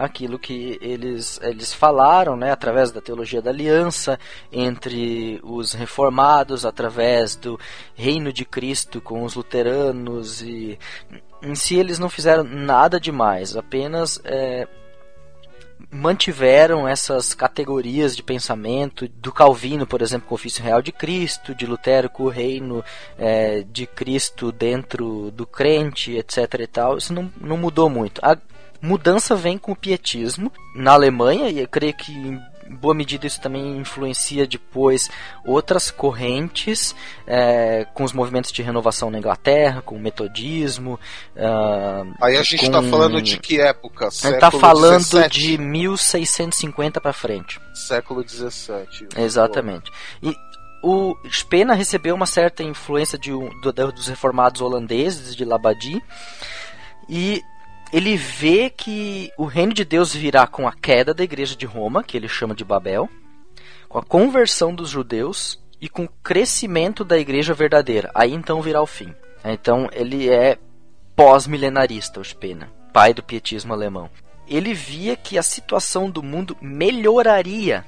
Aquilo que eles, eles falaram, né, através da teologia da aliança entre os reformados, através do reino de Cristo com os luteranos e em si eles não fizeram nada demais, apenas é, mantiveram essas categorias de pensamento do Calvino, por exemplo, com o ofício real de Cristo, de Lutero com o reino é, de Cristo dentro do crente, etc. e tal. Isso não, não mudou muito. A mudança vem com o pietismo na Alemanha e eu creio que em boa medida isso também influencia depois outras correntes é, com os movimentos de renovação na Inglaterra, com o metodismo. ah, Aí a gente com- tá falando de que época? a gente tá Século falando 17? de 1650 para frente. Século XVII. Exatamente. E o Spena recebeu uma certa influência de do- dos reformados holandeses de Labadie e ele vê que o reino de Deus virá com a queda da igreja de Roma, que ele chama de Babel, com a conversão dos judeus e com o crescimento da igreja verdadeira. Aí então virá o fim. Então ele é pós-milenarista, o Spener, pai do pietismo alemão. Ele via que a situação do mundo melhoraria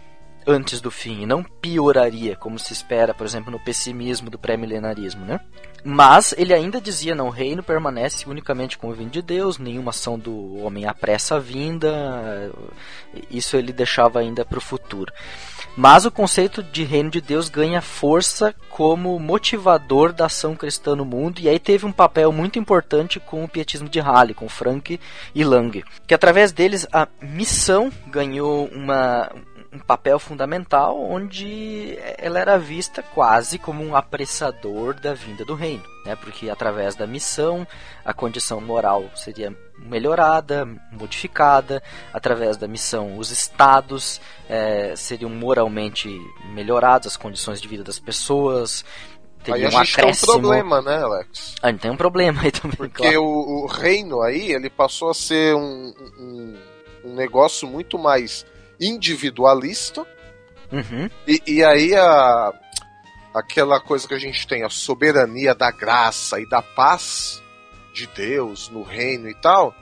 antes do fim e não pioraria, como se espera, por exemplo, no pessimismo do pré-milenarismo, né? Mas ele ainda dizia: não, o reino permanece unicamente com o vinho de Deus, nenhuma ação do homem apressa a vinda. Isso ele deixava ainda para o futuro. Mas o conceito de reino de Deus ganha força como motivador da ação cristã no mundo, e aí teve um papel muito importante com o pietismo de Halle, com Frank e Lang, que através deles a missão ganhou uma, um papel fundamental onde ela era vista quase como um apressador da vinda do reino, né? porque através da missão a condição moral seria melhorada, modificada, através da missão os estados é, seriam moralmente melhorados, as condições de vida das pessoas, aí a gente acréscimo. tem um problema, né, Alex? A gente tem um problema aí também, Porque claro. o, o, reino aí, ele passou a ser um, um, um negócio muito mais individualista. Uhum. E, e aí a, aquela coisa que a gente tem, a soberania da graça e da paz de Deus no reino e tal,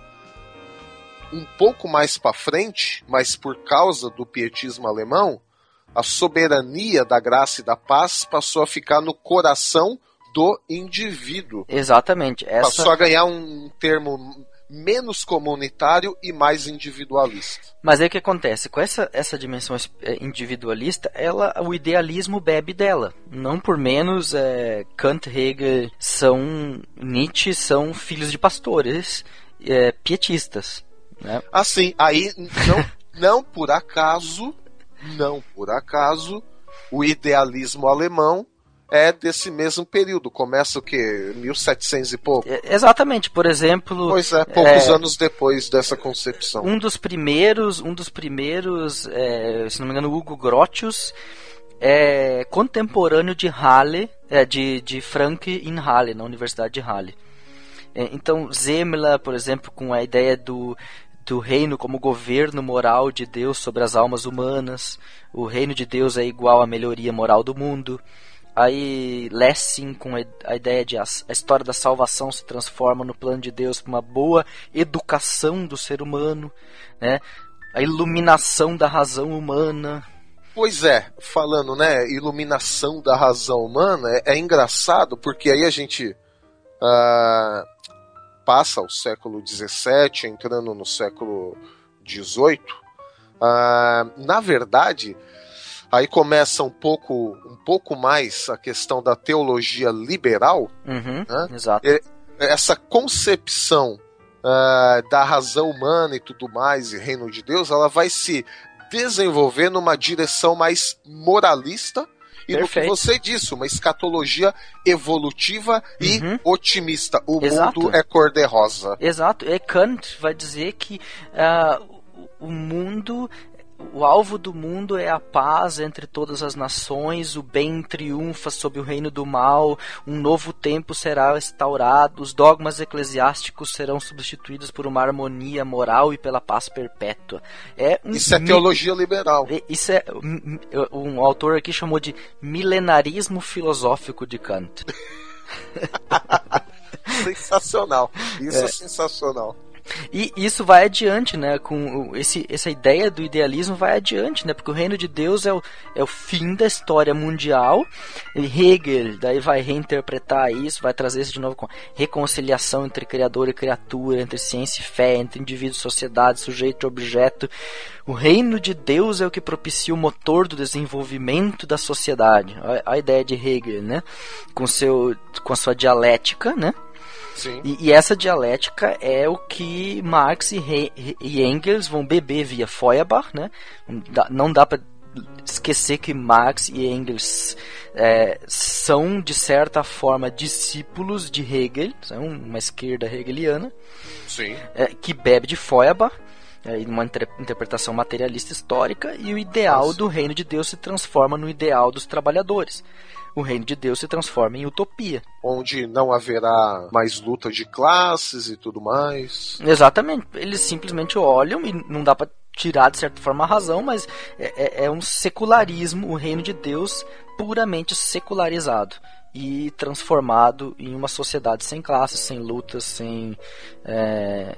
um pouco mais para frente, mas por causa do pietismo alemão, a soberania da graça e da paz passou a ficar no coração do indivíduo. Exatamente. Essa... Passou a ganhar um termo menos comunitário e mais individualista. Mas aí o que acontece? Com essa, essa dimensão eh, individualista, ela, o idealismo bebe dela. Não por menos, é, Kant, Hegel, são Nietzsche são filhos de pastores é, pietistas. Né? Assim, aí não, não por acaso, não por acaso, o idealismo alemão é desse mesmo período. Começa o que? 1700 e pouco? É, exatamente, por exemplo. Pois é, poucos é, anos depois dessa concepção. Um dos primeiros, um dos primeiros, é, se não me engano, Hugo Grotius, é contemporâneo de Halle, é, de, de Frank em Halle, na Universidade de Halle. É, então, Zemla, por exemplo, com a ideia do, do reino como governo moral de Deus sobre as almas humanas, o reino de Deus é igual à melhoria moral do mundo. Aí Lessing com a ideia de a, a história da salvação se transforma no plano de Deus para uma boa educação do ser humano, né? A iluminação da razão humana. Pois é, falando, né, iluminação da razão humana, é, é engraçado porque aí a gente uh, passa o século XVII, entrando no século XVIII. Uh, na verdade, Aí começa um pouco, um pouco mais a questão da teologia liberal. Uhum, né? Exato. Essa concepção uh, da razão humana e tudo mais, e reino de Deus, ela vai se desenvolver numa direção mais moralista e Perfeito. no que você disse, uma escatologia evolutiva uhum. e otimista. O Exato. mundo é cor-de-rosa. Exato. E Kant vai dizer que uh, o mundo o alvo do mundo é a paz entre todas as nações, o bem triunfa sobre o reino do mal, um novo tempo será instaurado, os dogmas eclesiásticos serão substituídos por uma harmonia moral e pela paz perpétua. É um isso é teologia liberal. É, isso é um autor aqui chamou de milenarismo filosófico de Kant. sensacional. Isso é, é sensacional. E isso vai adiante, né? Com esse, essa ideia do idealismo vai adiante, né? Porque o reino de Deus é o, é o fim da história mundial. E Hegel daí vai reinterpretar isso, vai trazer isso de novo com reconciliação entre criador e criatura, entre ciência e fé, entre indivíduo e sociedade, sujeito e objeto. O reino de Deus é o que propicia o motor do desenvolvimento da sociedade. A, a ideia de Hegel, né? Com, seu, com a sua dialética, né? E, e, essa dialética é o que Marx e, He e Engels vão beber via Feuerbach, né? Não dá para esquecer que Marx e Engels é, são de certa forma discípulos de Hegel, são uma esquerda hegeliana, é, que bebe de Feuerbach uma interpretação materialista histórica e o ideal Nossa. do reino de Deus se transforma no ideal dos trabalhadores o reino de Deus se transforma em utopia. Onde não haverá mais luta de classes e tudo mais. Exatamente. Eles simplesmente olham e não dá para tirar de certa forma a razão, mas é, é, é um secularismo, o reino de Deus puramente secularizado e transformado em uma sociedade sem classes, sem lutas, sem, é,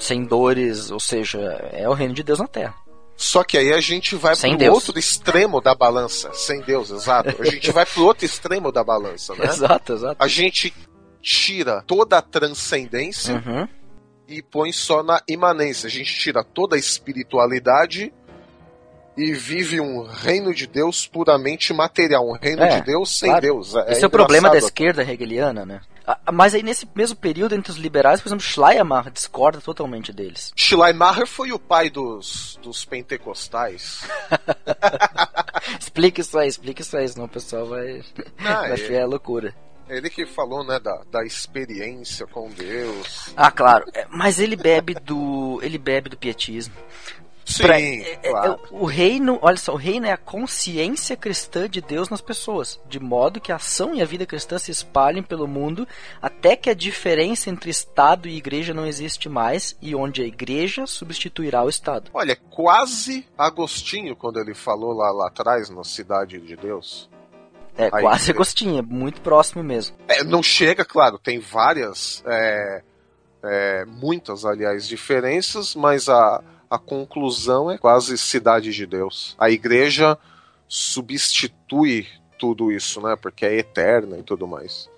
sem dores, ou seja, é o reino de Deus na Terra. Só que aí a gente vai Sem pro Deus. outro extremo da balança. Sem Deus, exato. A gente vai pro outro extremo da balança, né? Exato, exato. A gente tira toda a transcendência Uhum. e põe só na imanência. A gente tira toda a espiritualidade e vive um reino de Deus puramente material. Um reino É, de Deus sem claro. Deus. Esse é o problema da esquerda hegeliana, né? Ah, Mas aí nesse mesmo período entre os liberais, por exemplo, Schleiermacher discorda totalmente deles. Schleiermacher foi o pai dos, dos pentecostais. explica isso aí, explica isso aí, senão o pessoal vai, Ah, vai é. achar loucura. Ele que falou, né, da, da experiência com Deus. Ah, claro. É, Mas ele bebe do. ele bebe do pietismo. Sim, Pra- é- é- claro. o reino, olha só, o reino é a consciência cristã de Deus nas pessoas, de modo que a ação e a vida cristã se espalhem pelo mundo até que a diferença entre Estado e Igreja não existe mais e onde a Igreja substituirá o Estado. Olha, quase Agostinho, quando ele falou lá, lá atrás, na Cidade de Deus. É Aí, quase é. Agostinho, é muito próximo mesmo. É, não chega, claro, tem várias, é, é, muitas, aliás, diferenças, mas a, a conclusão é quase Cidade de Deus. A igreja substitui tudo isso, né? Porque é eterna e tudo mais.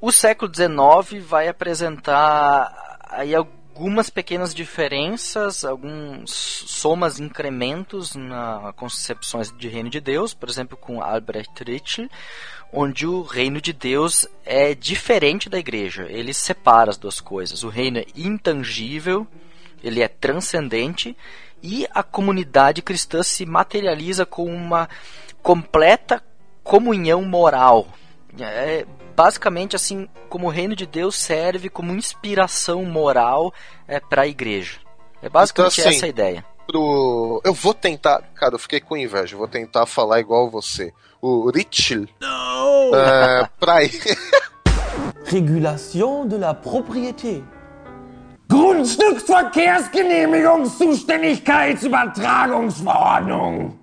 O século XIX vai apresentar aí algumas pequenas diferenças, alguns somas, incrementos na concepções de reino de Deus, por exemplo, com Albrecht Ritschl, onde o reino de Deus é diferente da igreja. Ele separa as duas coisas. O reino é intangível, ele é transcendente e a comunidade cristã se materializa com uma completa comunhão moral. É basicamente assim como o reino de Deus serve como inspiração moral é, para a igreja. É basicamente Então, assim, essa a ideia. Pro... Eu vou tentar, cara, eu fiquei com inveja, eu vou tentar falar igual você. O Ritschl, é, pra ele, Régulation de la propriété. Grundstücksverkehrsgenehmigungszuständigkeitsübertragungsverordnung.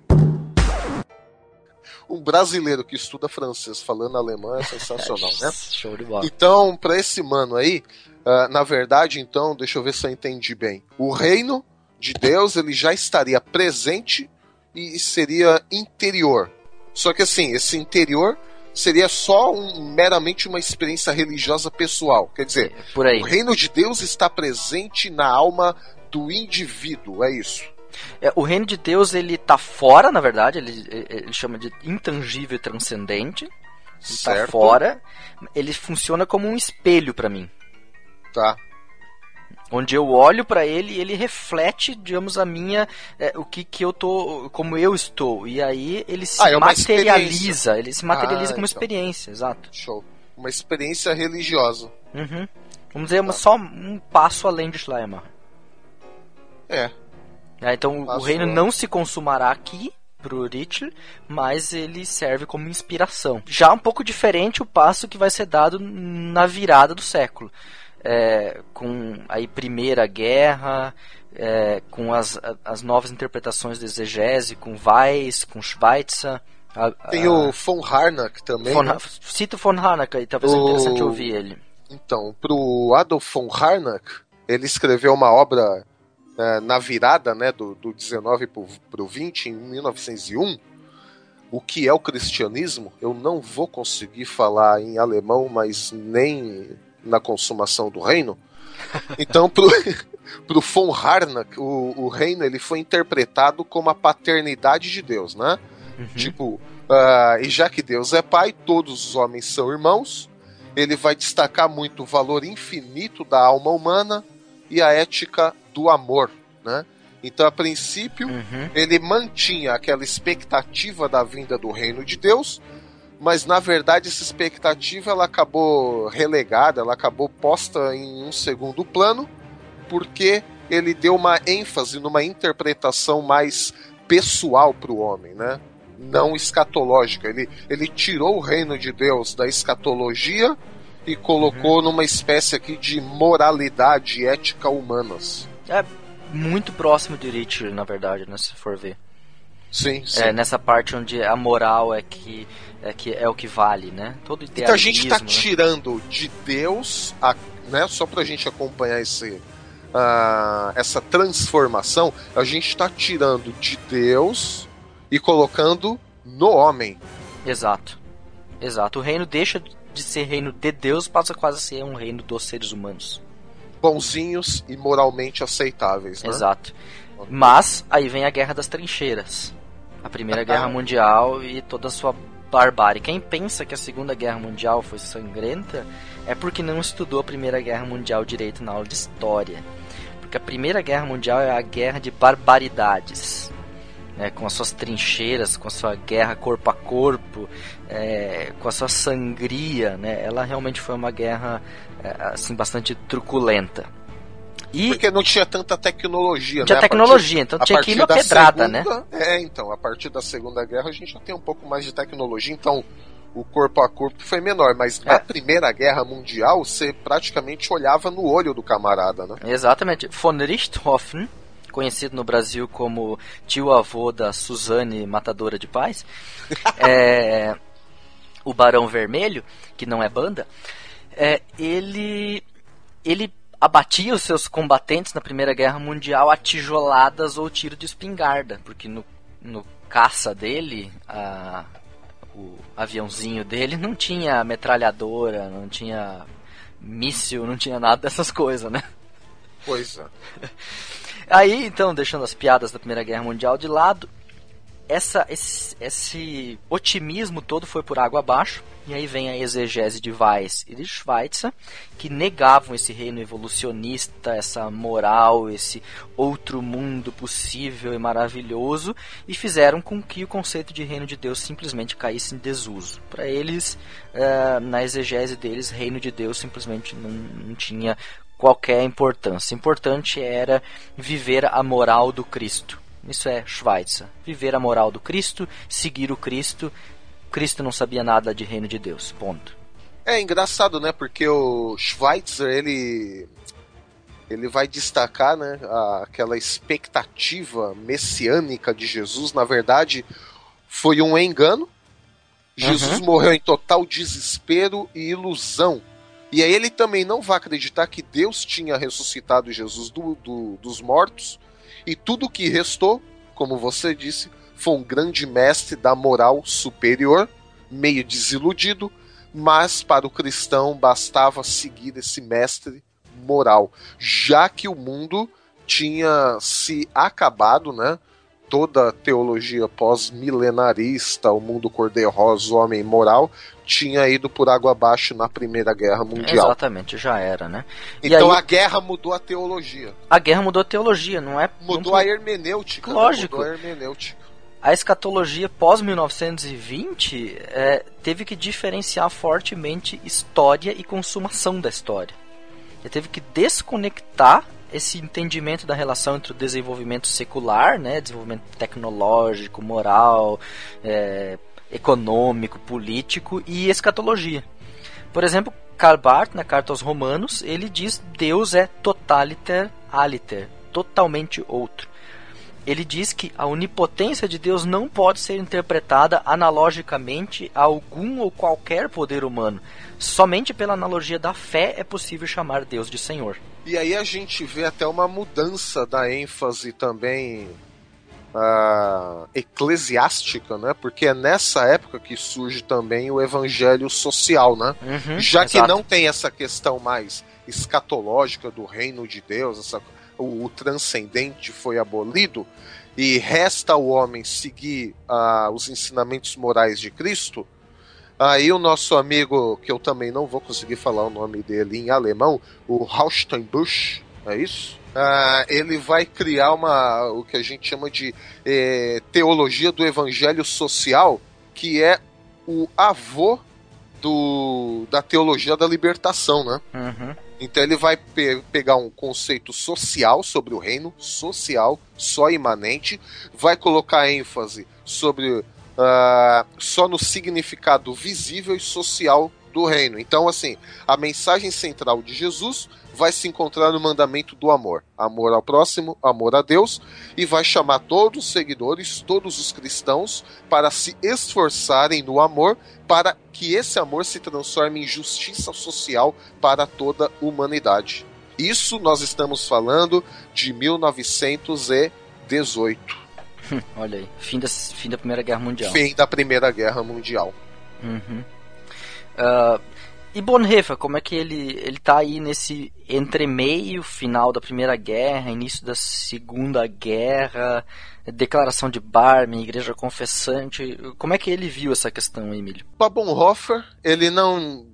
um brasileiro que estuda francês falando alemão é sensacional, né? Show de bola. Então, pra esse mano aí, ah, na verdade, então, deixa eu ver se eu entendi bem. O reino de Deus, ele já estaria presente e seria interior. Só que assim, esse interior seria só um- meramente uma experiência religiosa pessoal. Quer dizer, aí. o reino de Deus está presente na alma do indivíduo, é isso. É, o reino de Deus ele tá fora, na verdade, ele, ele chama de intangível e transcendente. Ele tá certo? fora. Ele funciona como um espelho para mim. Tá. Onde eu olho para ele e ele reflete, digamos, a minha, é, o que que eu tô, como eu estou. E aí ele se Ah, é materializa, ele se materializa Ah, como então. experiência, exato. Show. Uma experiência religiosa. Uhum. Vamos dizer, uma- só um passo além de Schleiermacher. É. É, então o reino além. não se consumará aqui pro Ritschl, mas ele serve como inspiração. Já um pouco diferente o passo que vai ser dado na virada do século. É, com aí Primeira Guerra, é, com as, as novas interpretações do exegese, com Weiss, com Schweitzer. a- Tem a- o von Harnack também. von, né? Ha- Cita o von Harnack aí, talvez O- interessante ouvir ele. Então, pro Adolf von Harnack, ele escreveu uma obra eh, na virada né, do, do 19 pro, pro 20, em 1901. O que é o cristianismo? Eu não vou conseguir falar em alemão, mas nem na consumação do reino. Então, pro, pro von Harnack, o, o reino ele foi interpretado como a paternidade de Deus, né? Tipo, ah, e já que Deus é pai, todos os homens são irmãos. Ele vai destacar muito o valor infinito da alma humana e a ética do amor, né? Então, a princípio, Uhum. ele mantinha aquela expectativa da vinda do reino de Deus, mas na verdade essa expectativa ela acabou relegada, ela acabou posta em um segundo plano, porque ele deu uma ênfase numa interpretação mais pessoal para o homem, né? Não escatológica. Ele, ele tirou o reino de Deus da escatologia e colocou numa espécie aqui de moralidade ética humanas. É muito próximo de Richard, na verdade, né, se for ver. Sim, sim. É nessa parte onde a moral é que é, que é o que vale, né? Todo idealismo, Então a gente está né? tirando de Deus, a, né, só pra gente acompanhar esse, ah, essa transformação, a gente está tirando de Deus e colocando no homem. Exato. Exato. O reino deixa de ser reino de Deus, passa quase a ser um reino dos seres humanos. Bonzinhos e moralmente aceitáveis. Né? Exato. Mas aí vem a Guerra das Trincheiras. A Primeira Guerra Mundial e toda a sua barbárie. Quem pensa que a Segunda Guerra Mundial foi sangrenta é porque não estudou a Primeira Guerra Mundial direito na aula de história. Porque a Primeira Guerra Mundial é a guerra de barbaridades. Né, com as suas trincheiras, com a sua guerra corpo a corpo, é, com a sua sangria, né, ela realmente foi uma guerra é, assim bastante truculenta. E Porque não tinha tanta tecnologia, tinha né? Tecnologia, então a tinha que ir partir na da pedrada, né? segunda- É, então, a partir da Segunda Guerra a gente já tem um pouco mais de tecnologia, então o corpo a corpo foi menor, mas É. na Primeira Guerra Mundial você praticamente olhava no olho do camarada, né? Exatamente. Von Richthofen, conhecido no Brasil como tio-avô da Suzane Matadora de Paz, é, o Barão Vermelho, que não é banda, é, ele, ele abatia os seus combatentes na Primeira Guerra Mundial a tijoladas ou tiro de espingarda, porque no, no caça dele, a- o aviãozinho dele não tinha metralhadora, não tinha míssil, não tinha nada dessas coisas, né? Pois é. Aí, então, deixando as piadas da Primeira Guerra Mundial de lado, essa, esse, esse otimismo todo foi por água abaixo. E aí vem a exegese de Weiss e de Schweitzer, que negavam esse reino evolucionista, essa moral, esse outro mundo possível e maravilhoso, e fizeram com que o conceito de reino de Deus simplesmente caísse em desuso. Para eles, eh, na exegese deles, reino de Deus simplesmente não, não tinha qualquer importância. Importante era viver a moral do Cristo. Isso é Schweitzer. Viver a moral do Cristo, seguir o Cristo. Cristo não sabia nada de reino de Deus. Ponto. É engraçado, né? Porque o Schweitzer, ele ele vai destacar, né, aquela expectativa messiânica de Jesus, na verdade, foi um engano. Jesus morreu em total desespero e ilusão. E aí ele também não vai acreditar que Deus tinha ressuscitado Jesus do- do- dos mortos. E tudo o que restou, como você disse, foi um grande mestre da moral superior, meio desiludido, mas para o cristão bastava seguir esse mestre moral, já que o mundo tinha se acabado, né? Toda a teologia pós-milenarista, o mundo cor-de-rosa, o homem moral, tinha ido por água abaixo na Primeira Guerra Mundial. Exatamente, já era, né? Então aí- a guerra mudou a teologia, A guerra mudou a teologia, não é? mudou não- a hermenêutica. né? Lógico. Mudou a hermenêutica. a escatologia pós-1920 é, teve que diferenciar fortemente história e consumação da história. Ele teve que desconectar esse entendimento da relação entre o desenvolvimento secular, né, desenvolvimento tecnológico, moral, é, econômico, político e escatologia. Por exemplo, Karl Barth, na Carta aos Romanos, ele diz Deus é totaliter aliter, totalmente outro ele diz que a onipotência de Deus não pode ser interpretada analogicamente a algum ou qualquer poder humano. Somente pela analogia da fé é possível chamar Deus de Senhor. E aí a gente vê até uma mudança da ênfase também ah, eclesiástica, né? Porque é nessa época que surge também o evangelho social, né? Uhum, Já que exato. não tem essa questão mais escatológica do reino de Deus, essa- o, o transcendente foi abolido e resta ao homem seguir ah, os ensinamentos morais de Cristo. Aí o nosso amigo, que eu também não vou conseguir falar o nome dele em alemão, o Rauschenbusch, é isso? Ah, ele vai criar uma o que a gente chama de eh, teologia do evangelho social, que é o avô do, da teologia da libertação, né? Uhum. Então ele vai pe- pegar um conceito social sobre o reino, social, só imanente, vai colocar ênfase sobre ah, só no significado visível e social do reino. Então, assim, a mensagem central de Jesus vai se encontrar no mandamento do amor. Amor ao próximo, amor a Deus, e vai chamar todos os seguidores, todos os cristãos, para se esforçarem no amor, para que esse amor se transforme em justiça social para toda a humanidade. Isso nós estamos falando de 1918. Olha aí, fim da, fim da Primeira Guerra Mundial. Fim da Primeira Guerra Mundial. Uhum. Uh, e Bonhoeffer, como é que ele ele tá aí nesse entremeio final da Primeira Guerra, início da Segunda Guerra, declaração de Barmen, Igreja Confessante, como é que ele viu essa questão, Emílio? Para Bonhoeffer, ele não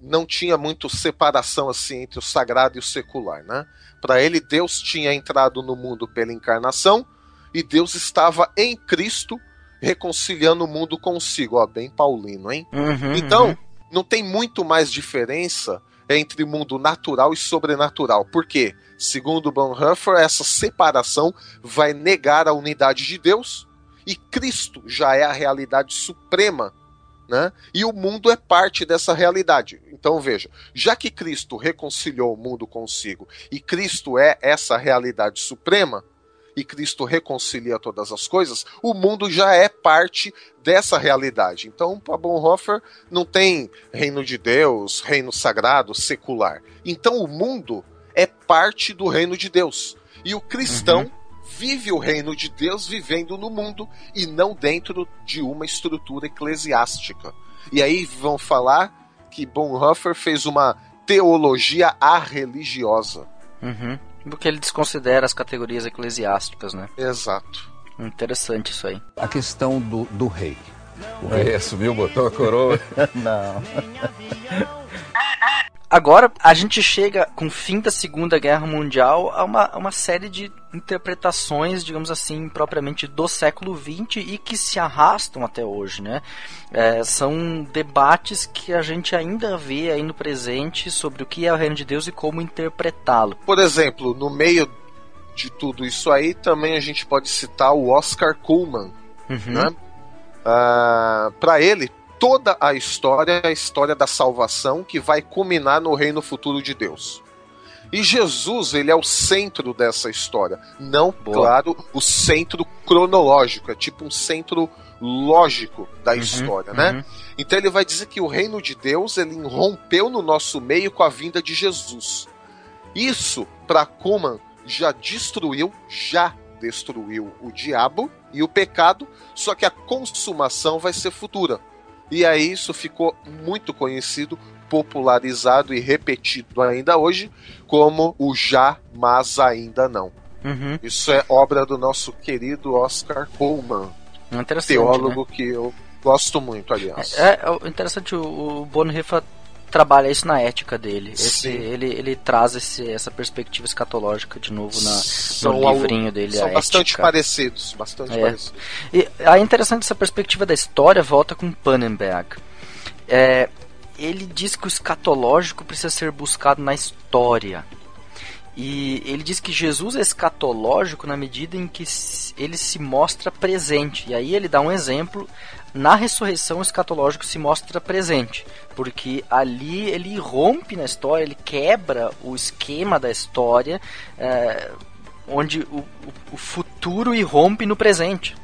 não tinha muito separação assim entre o sagrado e o secular, né? Para ele Deus tinha entrado no mundo pela encarnação e Deus estava em Cristo reconciliando o mundo consigo, ó, bem paulino, hein? Uhum, então, uhum não tem muito mais diferença entre mundo natural e sobrenatural. Por quê? Segundo Bonhoeffer, essa separação vai negar a unidade de Deus e Cristo já é a realidade suprema, né? E o mundo é parte dessa realidade. Então veja, já que Cristo reconciliou o mundo consigo e Cristo é essa realidade suprema, e Cristo reconcilia todas as coisas, o mundo já é parte dessa realidade. Então, para Bonhoeffer, não tem reino de Deus, reino sagrado, secular. Então, o mundo é parte do reino de Deus. E o cristão uhum. vive o reino de Deus vivendo no mundo e não dentro de uma estrutura eclesiástica. E aí vão falar que Bonhoeffer fez uma teologia arreligiosa. Uhum. Porque ele desconsidera as categorias eclesiásticas, né? Exato. Interessante isso aí. A questão do, do rei. O rei assumiu, botou a coroa. Não. Agora a gente chega com o fim da Segunda Guerra Mundial a uma, a uma série de interpretações, digamos assim, propriamente do século XX e que se arrastam até hoje, né? É, são debates que a gente ainda vê aí no presente sobre o que é o reino de Deus e como interpretá-lo. Por exemplo, no meio de tudo isso aí, também a gente pode citar o Oscar Kuhlman, uhum. né? Uh, para ele, toda a história é a história da salvação que vai culminar no reino futuro de Deus. E Jesus, ele é o centro dessa história. Não, Boa. claro, o centro cronológico, é tipo um centro lógico da uhum, história, né? Uhum. Então ele vai dizer que o reino de Deus, ele irrompeu no nosso meio com a vinda de Jesus. Isso, para Kuman, já destruiu, já destruiu o diabo e o pecado, só que a consumação vai ser futura. E aí isso ficou muito conhecido, popularizado e repetido ainda hoje como o já, mas ainda não. Uhum. Isso é obra do nosso querido Oscar Pullman, teólogo né? que eu gosto muito, aliás. É, é interessante, o, o Bonhoeffer trabalha isso na ética dele. Esse, ele, ele traz esse, essa perspectiva escatológica de novo na, são no livrinho dele. São bastante ética. parecidos, bastante é. parecidos. E é interessante essa perspectiva da história volta com Pannenberg. É, ele diz que o escatológico precisa ser buscado na história. E ele diz que Jesus é escatológico na medida em que ele se mostra presente. E aí ele dá um exemplo na ressurreição o escatológico se mostra presente, porque ali ele rompe na história, ele quebra o esquema da história, é, onde o, o, futuro irrompe no presente.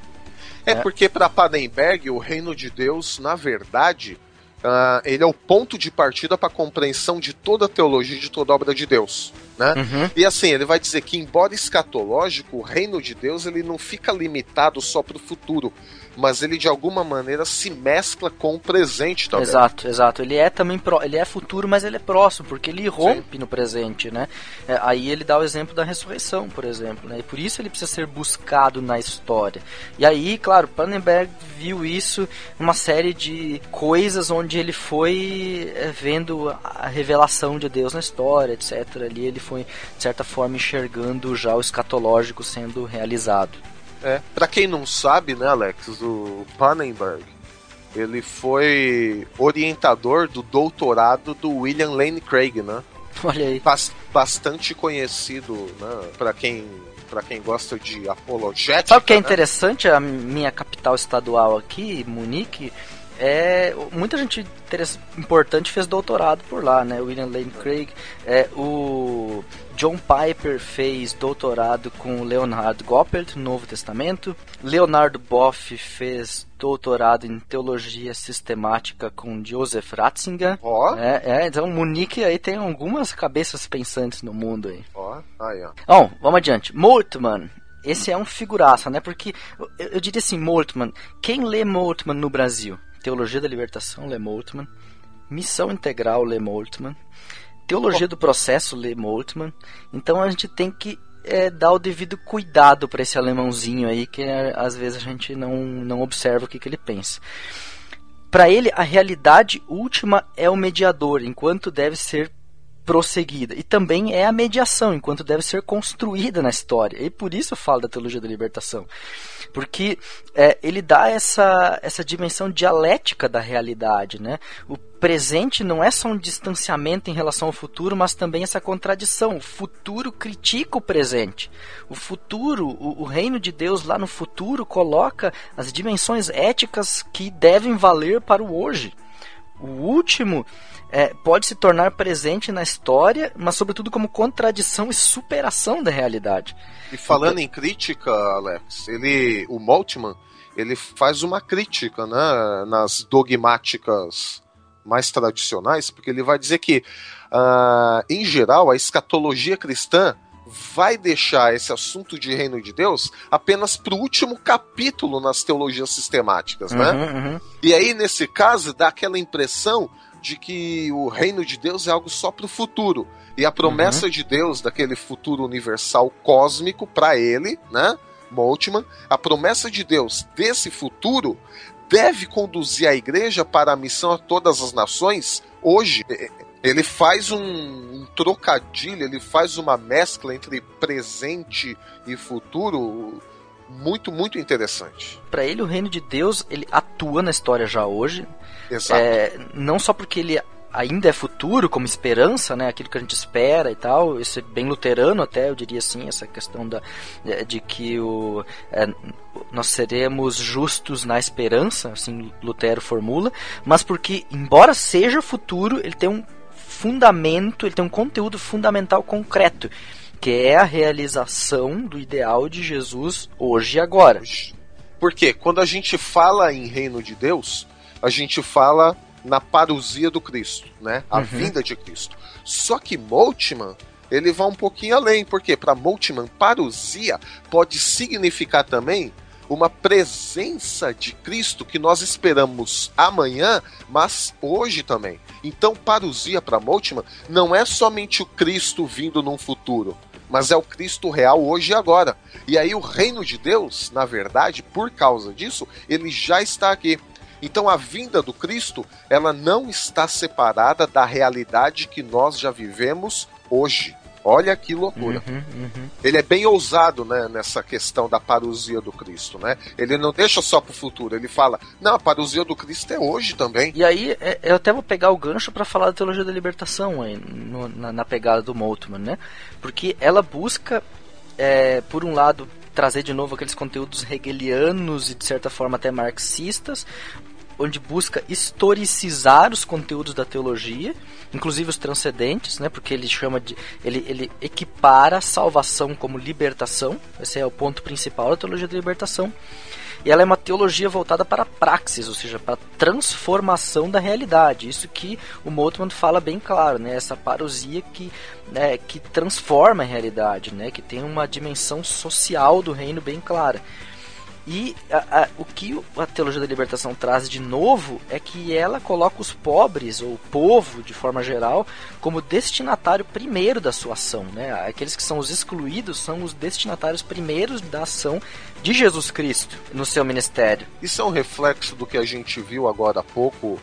É, é. porque para Padenberg o reino de Deus, na verdade, uh, ele é o ponto de partida para a compreensão de toda a teologia, de toda a obra de Deus. Né? Uhum. E assim, ele vai dizer que, embora escatológico, o reino de Deus ele não fica limitado só para o futuro mas ele de alguma maneira se mescla com o presente também. Exato, exato. Ele é também pro, ele é futuro, mas ele é próximo, porque ele rompe Sim. no presente, né? É, aí ele dá o exemplo da ressurreição, por exemplo, né? E por isso ele precisa ser buscado na história. E aí, claro, Pannenberg viu isso numa série de coisas onde ele foi é, vendo a revelação de Deus na história, etc. Ali ele foi, de certa forma, enxergando já o escatológico sendo realizado. É. Pra quem não sabe, né, Alex, o Pannenberg, ele foi orientador do doutorado do William Lane Craig, né? Olha aí. Bas bastante conhecido, né, pra quem para quem gosta de apologética. Sabe o que é né? interessante? A minha capital estadual aqui, Munique, é muita gente importante fez doutorado por lá, né? William Lane Craig, é, o John Piper fez doutorado com Leonard Goppert no Novo Testamento. Leonardo Boff fez doutorado em teologia sistemática com Joseph Ratzinger. Ó. É, é, então Munique aí tem algumas cabeças pensantes no mundo aí. Ó, aí, ó. Bom, vamos adiante. Moltmann. Esse é um figuraça, né? Porque eu, eu diria assim, Moltmann. Quem lê Moltmann no Brasil? Teologia da Libertação, lê Moltmann. Missão Integral, lê Moltmann. Teologia do Processo, lê Moltmann. Então a gente tem que é, dar o devido cuidado para esse alemãozinho aí, que é, às vezes a gente não, não observa o que, que ele pensa. Para ele, a realidade última é o mediador, enquanto deve ser prosseguida. E também é a mediação, enquanto deve ser construída na história. E por isso eu falo da teologia da libertação. Porque é, ele dá essa, essa dimensão dialética da realidade. Né? O presente não é só um distanciamento em relação ao futuro, mas também essa contradição. O futuro critica o presente. O futuro, o, o reino de Deus lá no futuro, coloca as dimensões éticas que devem valer para o hoje. O último é, pode se tornar presente na história, mas sobretudo como contradição e superação da realidade. E falando então... em crítica, Alex, ele, o Maltman, ele faz uma crítica, né, nas dogmáticas mais tradicionais, porque ele vai dizer que, uh, em geral, a escatologia cristã vai deixar esse assunto de reino de Deus apenas para o último capítulo nas teologias sistemáticas, né? Uhum, uhum. E aí, nesse caso, dá aquela impressão de que o reino de Deus é algo só para o futuro. E a promessa uhum. de Deus daquele futuro universal cósmico para ele, né? Moltmann, a promessa de Deus desse futuro deve conduzir a igreja para a missão a todas as nações hoje. Ele faz um, um trocadilho, ele faz uma mescla entre presente e futuro muito, muito interessante. Para ele, o reino de Deus ele atua na história já hoje. Exato. É, não só porque ele ainda é futuro, como esperança, né? Aquilo que a gente espera e tal. Isso é bem luterano até, eu diria assim, essa questão da, de que o, é, nós seremos justos na esperança, assim Lutero formula, mas porque, embora seja futuro, ele tem um fundamento, ele tem um conteúdo fundamental concreto que é a realização do ideal de Jesus hoje e agora. Porque quando a gente fala em reino de Deus, a gente fala na parousia do Cristo, né? A uhum. vinda de Cristo. Só que Moltmann, ele vai um pouquinho além, porque para Moltmann, parousia pode significar também uma presença de Cristo que nós esperamos amanhã, mas hoje também. Então, parousia para Moltmann não é somente o Cristo vindo num futuro, mas é o Cristo real hoje e agora. E aí o reino de Deus, na verdade, por causa disso, ele já está aqui. Então a vinda do Cristo, ela não está separada da realidade que nós já vivemos hoje. Olha que loucura. Uhum, uhum. Ele é bem ousado né, nessa questão da parousia do Cristo. Né? Ele não deixa só para o futuro, ele fala: não, a parousia do Cristo é hoje também. E aí, é, eu até vou pegar o gancho para falar da teologia da libertação aí, no, na, na, pegada do Moltmann, né? Porque ela busca, é, por um lado, trazer de novo aqueles conteúdos hegelianos e de certa forma até marxistas, onde busca historicizar os conteúdos da teologia, inclusive os transcendentes, né, porque ele chama de ele, ele equipara salvação como libertação, esse é o ponto principal da teologia da libertação. E ela é uma teologia voltada para a praxis, ou seja, para a transformação da realidade. Isso que o Moltmann fala bem claro, né? Essa parousia que, né, que transforma a realidade, né? Que tem uma dimensão social do reino bem clara. E a, a, o que a teologia da libertação traz de novo é que ela coloca os pobres, ou o povo de forma geral, como destinatário primeiro da sua ação. Né? Aqueles que são os excluídos são os destinatários primeiros da ação de Jesus Cristo no seu ministério. Isso é um reflexo do que a gente viu agora há pouco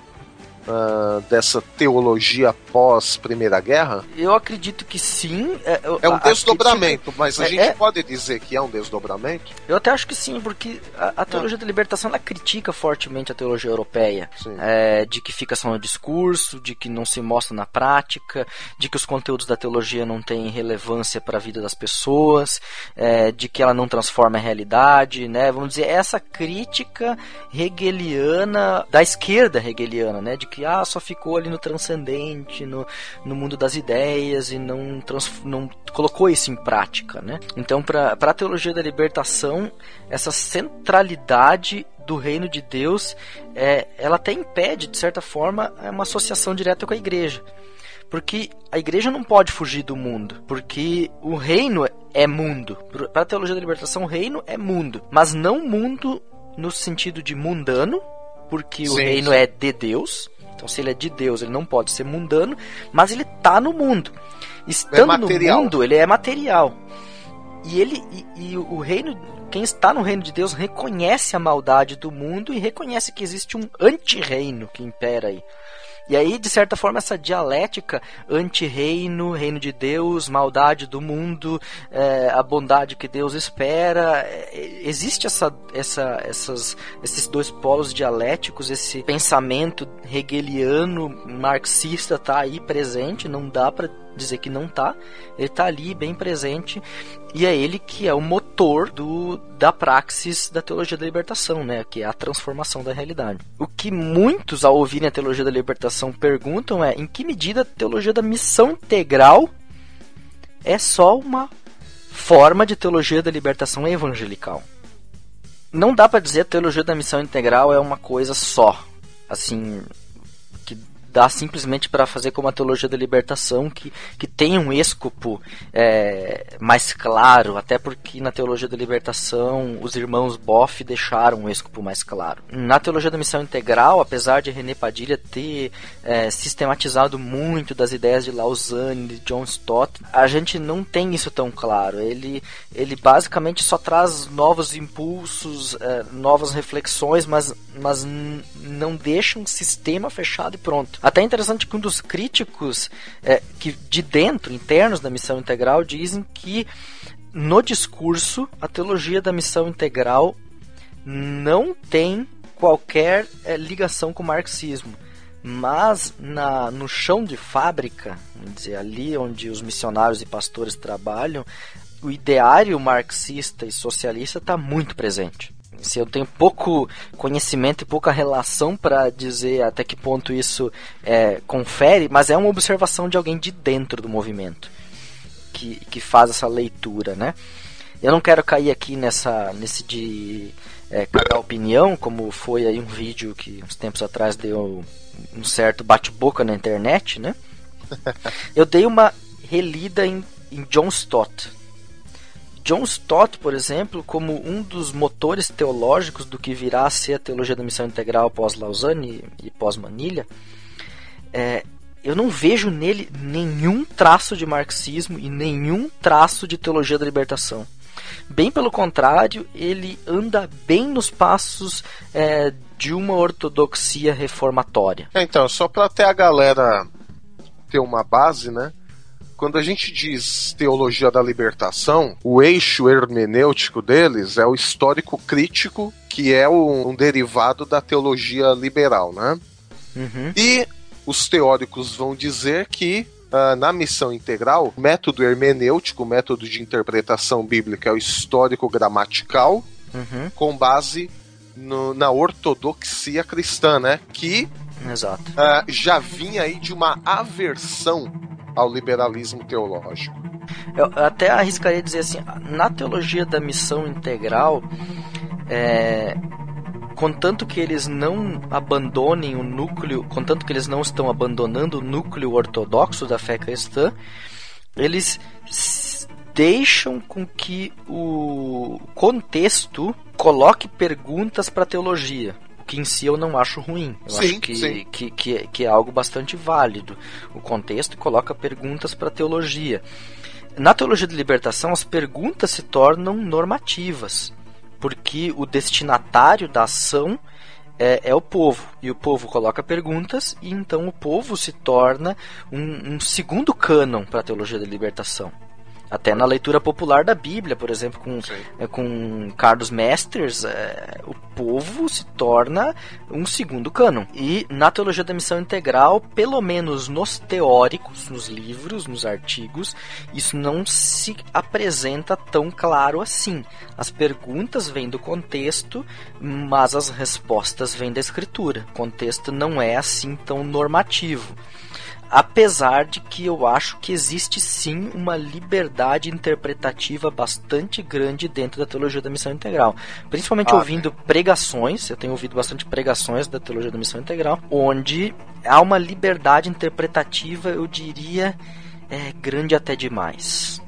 uh, dessa teologia pós Primeira Guerra? Eu acredito que sim. É, é um desdobramento, crítica... mas a é, gente é... pode dizer que é um desdobramento? Eu até acho que sim, porque a, a teologia da libertação ela critica fortemente a teologia europeia, é, de que fica só no discurso, de que não se mostra na prática, de que os conteúdos da teologia não têm relevância para a vida das pessoas, é, de que ela não transforma a realidade, né? Vamos dizer essa crítica hegeliana da esquerda hegeliana, né? De que ah, só ficou ali no transcendente, no, no mundo das ideias e não, trans, não colocou isso em prática, né? Então, para a teologia da libertação, essa centralidade do reino de Deus, é, ela até impede, de certa forma, uma associação direta com a igreja. Porque a igreja não pode fugir do mundo, porque o reino é mundo. Para a teologia da libertação, o reino é mundo, mas não mundo no sentido de mundano, porque sim, o reino sim. é de Deus. Então, se ele é de Deus, ele não pode ser mundano, mas ele está no mundo. Estando é no mundo, ele é material. E ele e, e o reino, quem está no reino de Deus reconhece a maldade do mundo e reconhece que existe um anti-reino que impera aí. E aí, de certa forma, essa dialética anti-reino, reino de Deus, maldade do mundo, é, a bondade que Deus espera, é, existe essa, essa, essas, esses dois polos dialéticos, esse pensamento hegeliano, marxista está aí presente, não dá para dizer que não tá. Ele tá ali bem presente e é ele que é o motor do, da praxis da teologia da libertação, né? Que é a transformação da realidade. O que muitos ao ouvirem a teologia da libertação perguntam é em que medida a teologia da missão integral é só uma forma de teologia da libertação evangelical. Não dá para dizer que a teologia da missão integral é uma coisa só. Assim, dá simplesmente para fazer como a teologia da libertação, que, que tem um escopo é, mais claro, até porque na teologia da libertação os irmãos Boff deixaram um escopo mais claro. Na teologia da missão integral, apesar de René Padilha ter é, sistematizado muito das ideias de Lausanne, de John Stott, a gente não tem isso tão claro. Ele, ele basicamente só traz novos impulsos, é, novas reflexões, mas, mas não deixa um sistema fechado e pronto. Até é interessante que um dos críticos é, que de dentro, internos da missão integral, dizem que no discurso a teologia da missão integral não tem qualquer é, ligação com o marxismo. Mas na, no chão de fábrica, vamos dizer, ali onde os missionários e pastores trabalham, o ideário marxista e socialista está muito presente se eu tenho pouco conhecimento e pouca relação para dizer até que ponto isso é, confere, mas é uma observação de alguém de dentro do movimento que, que faz essa leitura, né? Eu não quero cair aqui nessa nesse de é, cagar opinião, como foi aí um vídeo que uns tempos atrás deu um certo bate-boca na internet, né? Eu dei uma relida em, em John Stott, John Stott, por exemplo, como um dos motores teológicos do que virá a ser a teologia da missão integral pós-Lausanne e pós-Manilha, é, eu não vejo nele nenhum traço de marxismo e nenhum traço de teologia da libertação. Bem pelo contrário, ele anda bem nos passos é, de uma ortodoxia reformatória. É, então, só para ter a galera ter uma base, né? Quando a gente diz teologia da libertação, o eixo hermenêutico deles é o histórico crítico, que é um, um derivado da teologia liberal, né? Uhum. E os teóricos vão dizer que Uh, na missão integral, o método hermenêutico, o método de interpretação bíblica é o histórico gramatical, uhum. com base no, na ortodoxia cristã, né? Que uh, já vinha aí de uma aversão ao liberalismo teológico. Eu até arriscaria dizer assim, na teologia da missão integral, é, contanto que eles não abandonem o núcleo, contanto que eles não estão abandonando o núcleo ortodoxo da fé cristã, eles deixam com que o contexto coloque perguntas para a teologia que em si eu não acho ruim. Eu sim, acho que, que, que, é, que, é algo bastante válido. O contexto coloca perguntas para a teologia. Na teologia de libertação, as perguntas se tornam normativas, porque o destinatário da ação é, é, o povo. E o povo coloca perguntas, e então o povo se torna um, um segundo cânon para a teologia da libertação. Até na leitura popular da Bíblia, por exemplo, com, é, com Carlos Mesters, é, o povo se torna um segundo cânon. E na teologia da missão integral, pelo menos nos teóricos, nos livros, nos artigos, isso não se apresenta tão claro assim. As perguntas vêm do contexto, mas as respostas vêm da escritura. O contexto não é assim tão normativo apesar de que eu acho que existe sim uma liberdade interpretativa bastante grande dentro da teologia da missão integral. Principalmente ah, ouvindo pregações, eu tenho ouvido bastante pregações da teologia da missão integral, onde há uma liberdade interpretativa, eu diria, é, grande até demais.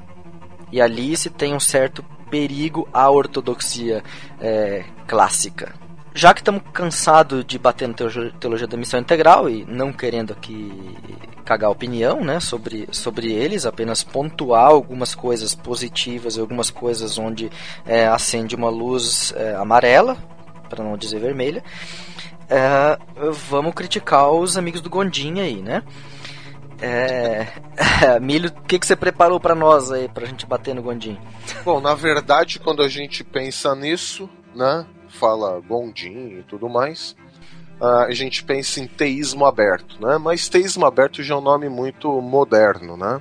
E ali se tem um certo perigo à ortodoxia é, clássica já que estamos cansados de bater na teologia da missão integral e não querendo aqui cagar opinião né, sobre, sobre eles, apenas pontuar algumas coisas positivas e algumas coisas onde é, acende uma luz é, amarela, para não dizer vermelha, é, vamos criticar os amigos do Gondim aí, né? É... Milho, o que, que você preparou para nós aí, pra gente bater no Gondim? Bom, na verdade, quando a gente pensa nisso, né, fala Gondim e tudo mais, a gente pensa em teísmo aberto, né? Mas teísmo aberto já é um nome muito moderno, né?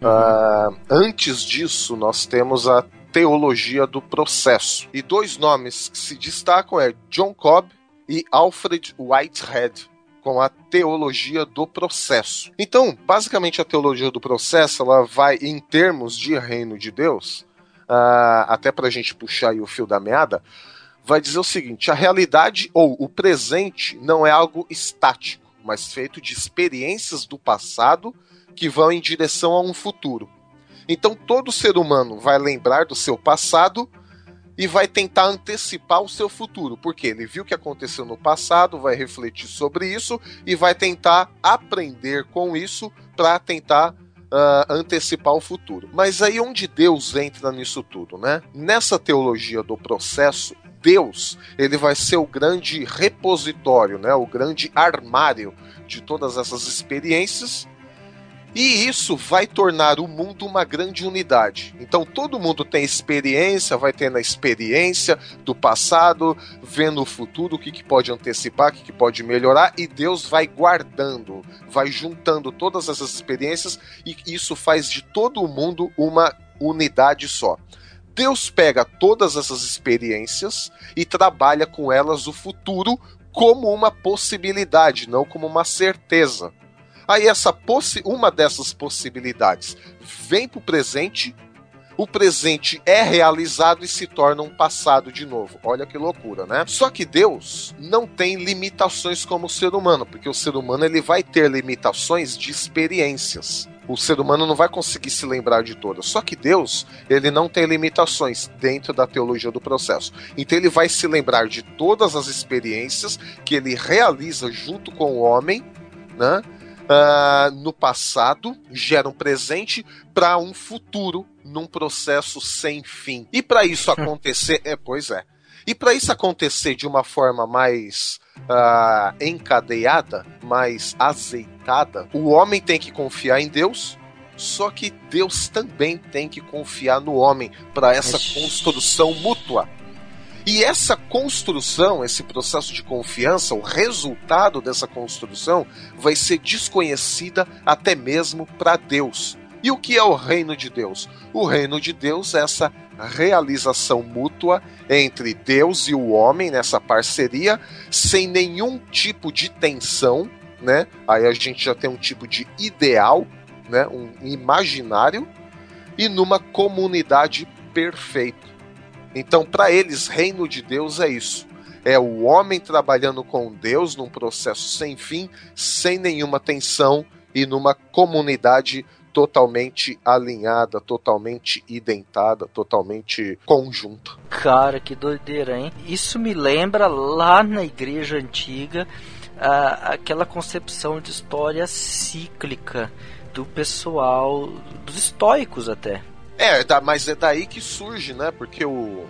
Uhum. Uh, antes disso, nós temos a teologia do processo. E dois nomes que se destacam é John Cobb e Alfred Whitehead, com a teologia do processo. Então, basicamente, a teologia do processo ela vai em termos de reino de Deus, uh, até para a gente puxar o fio da meada, vai dizer o seguinte: a realidade ou o presente não é algo estático, mas feito de experiências do passado que vão em direção a um futuro. Então todo ser humano vai lembrar do seu passado e vai tentar antecipar o seu futuro, porque ele viu o que aconteceu no passado, vai refletir sobre isso e vai tentar aprender com isso para tentar Uh, antecipar o futuro. Mas aí onde Deus entra nisso tudo, né? Nessa teologia do processo, Deus, ele vai ser o grande repositório, né, o grande armário de todas essas experiências. E isso vai tornar o mundo uma grande unidade. Então todo mundo tem experiência, vai tendo a experiência do passado, vendo o futuro, o que, que pode antecipar, o que, que pode melhorar, e Deus vai guardando, vai juntando todas essas experiências, e isso faz de todo mundo uma unidade só. Deus pega todas essas experiências e trabalha com elas o futuro como uma possibilidade, não como uma certeza. Aí essa uma dessas possibilidades vem para o presente, o presente é realizado e se torna um passado de novo. Olha que loucura, né? Só que Deus não tem limitações como o ser humano, porque o ser humano ele vai ter limitações de experiências o ser humano não vai conseguir se lembrar de todas. Só que Deus, ele não tem limitações dentro da teologia do processo. Então ele vai se lembrar de todas as experiências que ele realiza junto com o homem, né? Uh, no passado, gera um presente para um futuro num processo sem fim. E para isso acontecer, é, pois é. E para isso acontecer de uma forma mais uh, encadeada, mais azeitada, o homem tem que confiar em Deus, só que Deus também tem que confiar no homem para essa construção mútua. E essa construção, esse processo de confiança, o resultado dessa construção vai ser desconhecida até mesmo para Deus. E o que é o reino de Deus? O reino de Deus é essa realização mútua entre Deus e o homem nessa parceria, sem nenhum tipo de tensão, né? Aí a gente já tem um tipo de ideal, né? Um imaginário e numa comunidade perfeita. Então, para eles, reino de Deus é isso. É o homem trabalhando com Deus num processo sem fim, sem nenhuma tensão e numa comunidade totalmente alinhada, totalmente identada, totalmente conjunta. Cara, que doideira, hein? Isso me lembra lá na igreja antiga uh, aquela concepção de história cíclica do pessoal, dos estoicos até. É, mas é daí que surge, né? Porque o,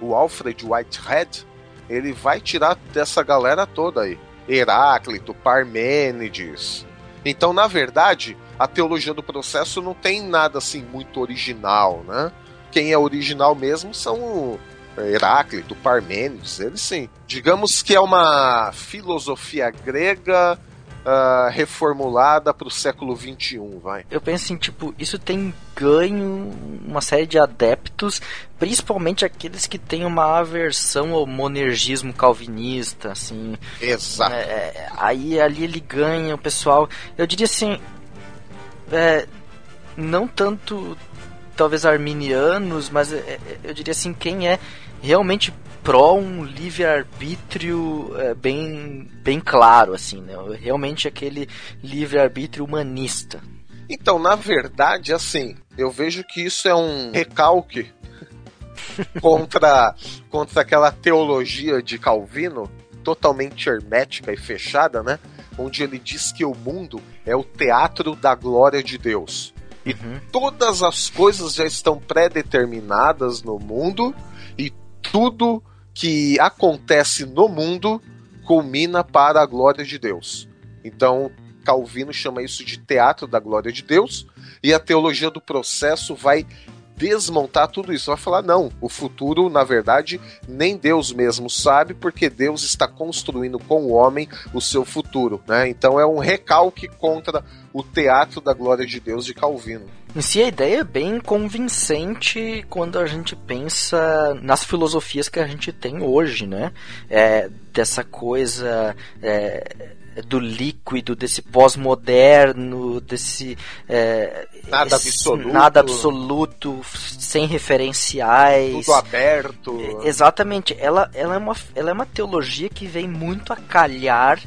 o Alfred Whitehead, ele vai tirar dessa galera toda aí. Heráclito, Parmênides. Então, na verdade, a teologia do processo não tem nada assim muito original, né? Quem é original mesmo são Heráclito, Parmênides, eles sim. Digamos que é uma filosofia grega uh, reformulada para o século XXI, vai. Eu penso assim, tipo, isso tem ganho uma série de adeptos, principalmente aqueles que têm uma aversão ao monergismo calvinista, assim. Exato. É, aí ali ele ganha o pessoal. Eu diria assim, é, não tanto talvez arminianos, mas é, é, eu diria assim, quem é realmente pró um livre-arbítrio é, bem, bem claro, assim, né? Realmente aquele livre-arbítrio humanista. Então, na verdade, assim, eu vejo que isso é um recalque contra, contra aquela teologia de Calvino, totalmente hermética e fechada, né? Onde ele diz que o mundo é o teatro da glória de Deus. E todas as coisas já estão pré-determinadas no mundo e tudo que acontece no mundo culmina para a glória de Deus. Então, Calvino chama isso de teatro da glória de Deus, e a teologia do processo vai desmontar tudo isso. Vai falar, não, o futuro, na verdade, nem Deus mesmo sabe, porque Deus está construindo com o homem o seu futuro. Né? Então é um recalque contra o teatro da glória de Deus de Calvino. Em si, a ideia é bem convincente quando a gente pensa nas filosofias que a gente tem hoje, né? É, dessa coisa. É, do líquido, desse pós-moderno, desse é, nada absoluto, nada absoluto, sem referenciais, tudo aberto. Exatamente. Ela, ela, é uma, ela é uma teologia que vem muito a calhar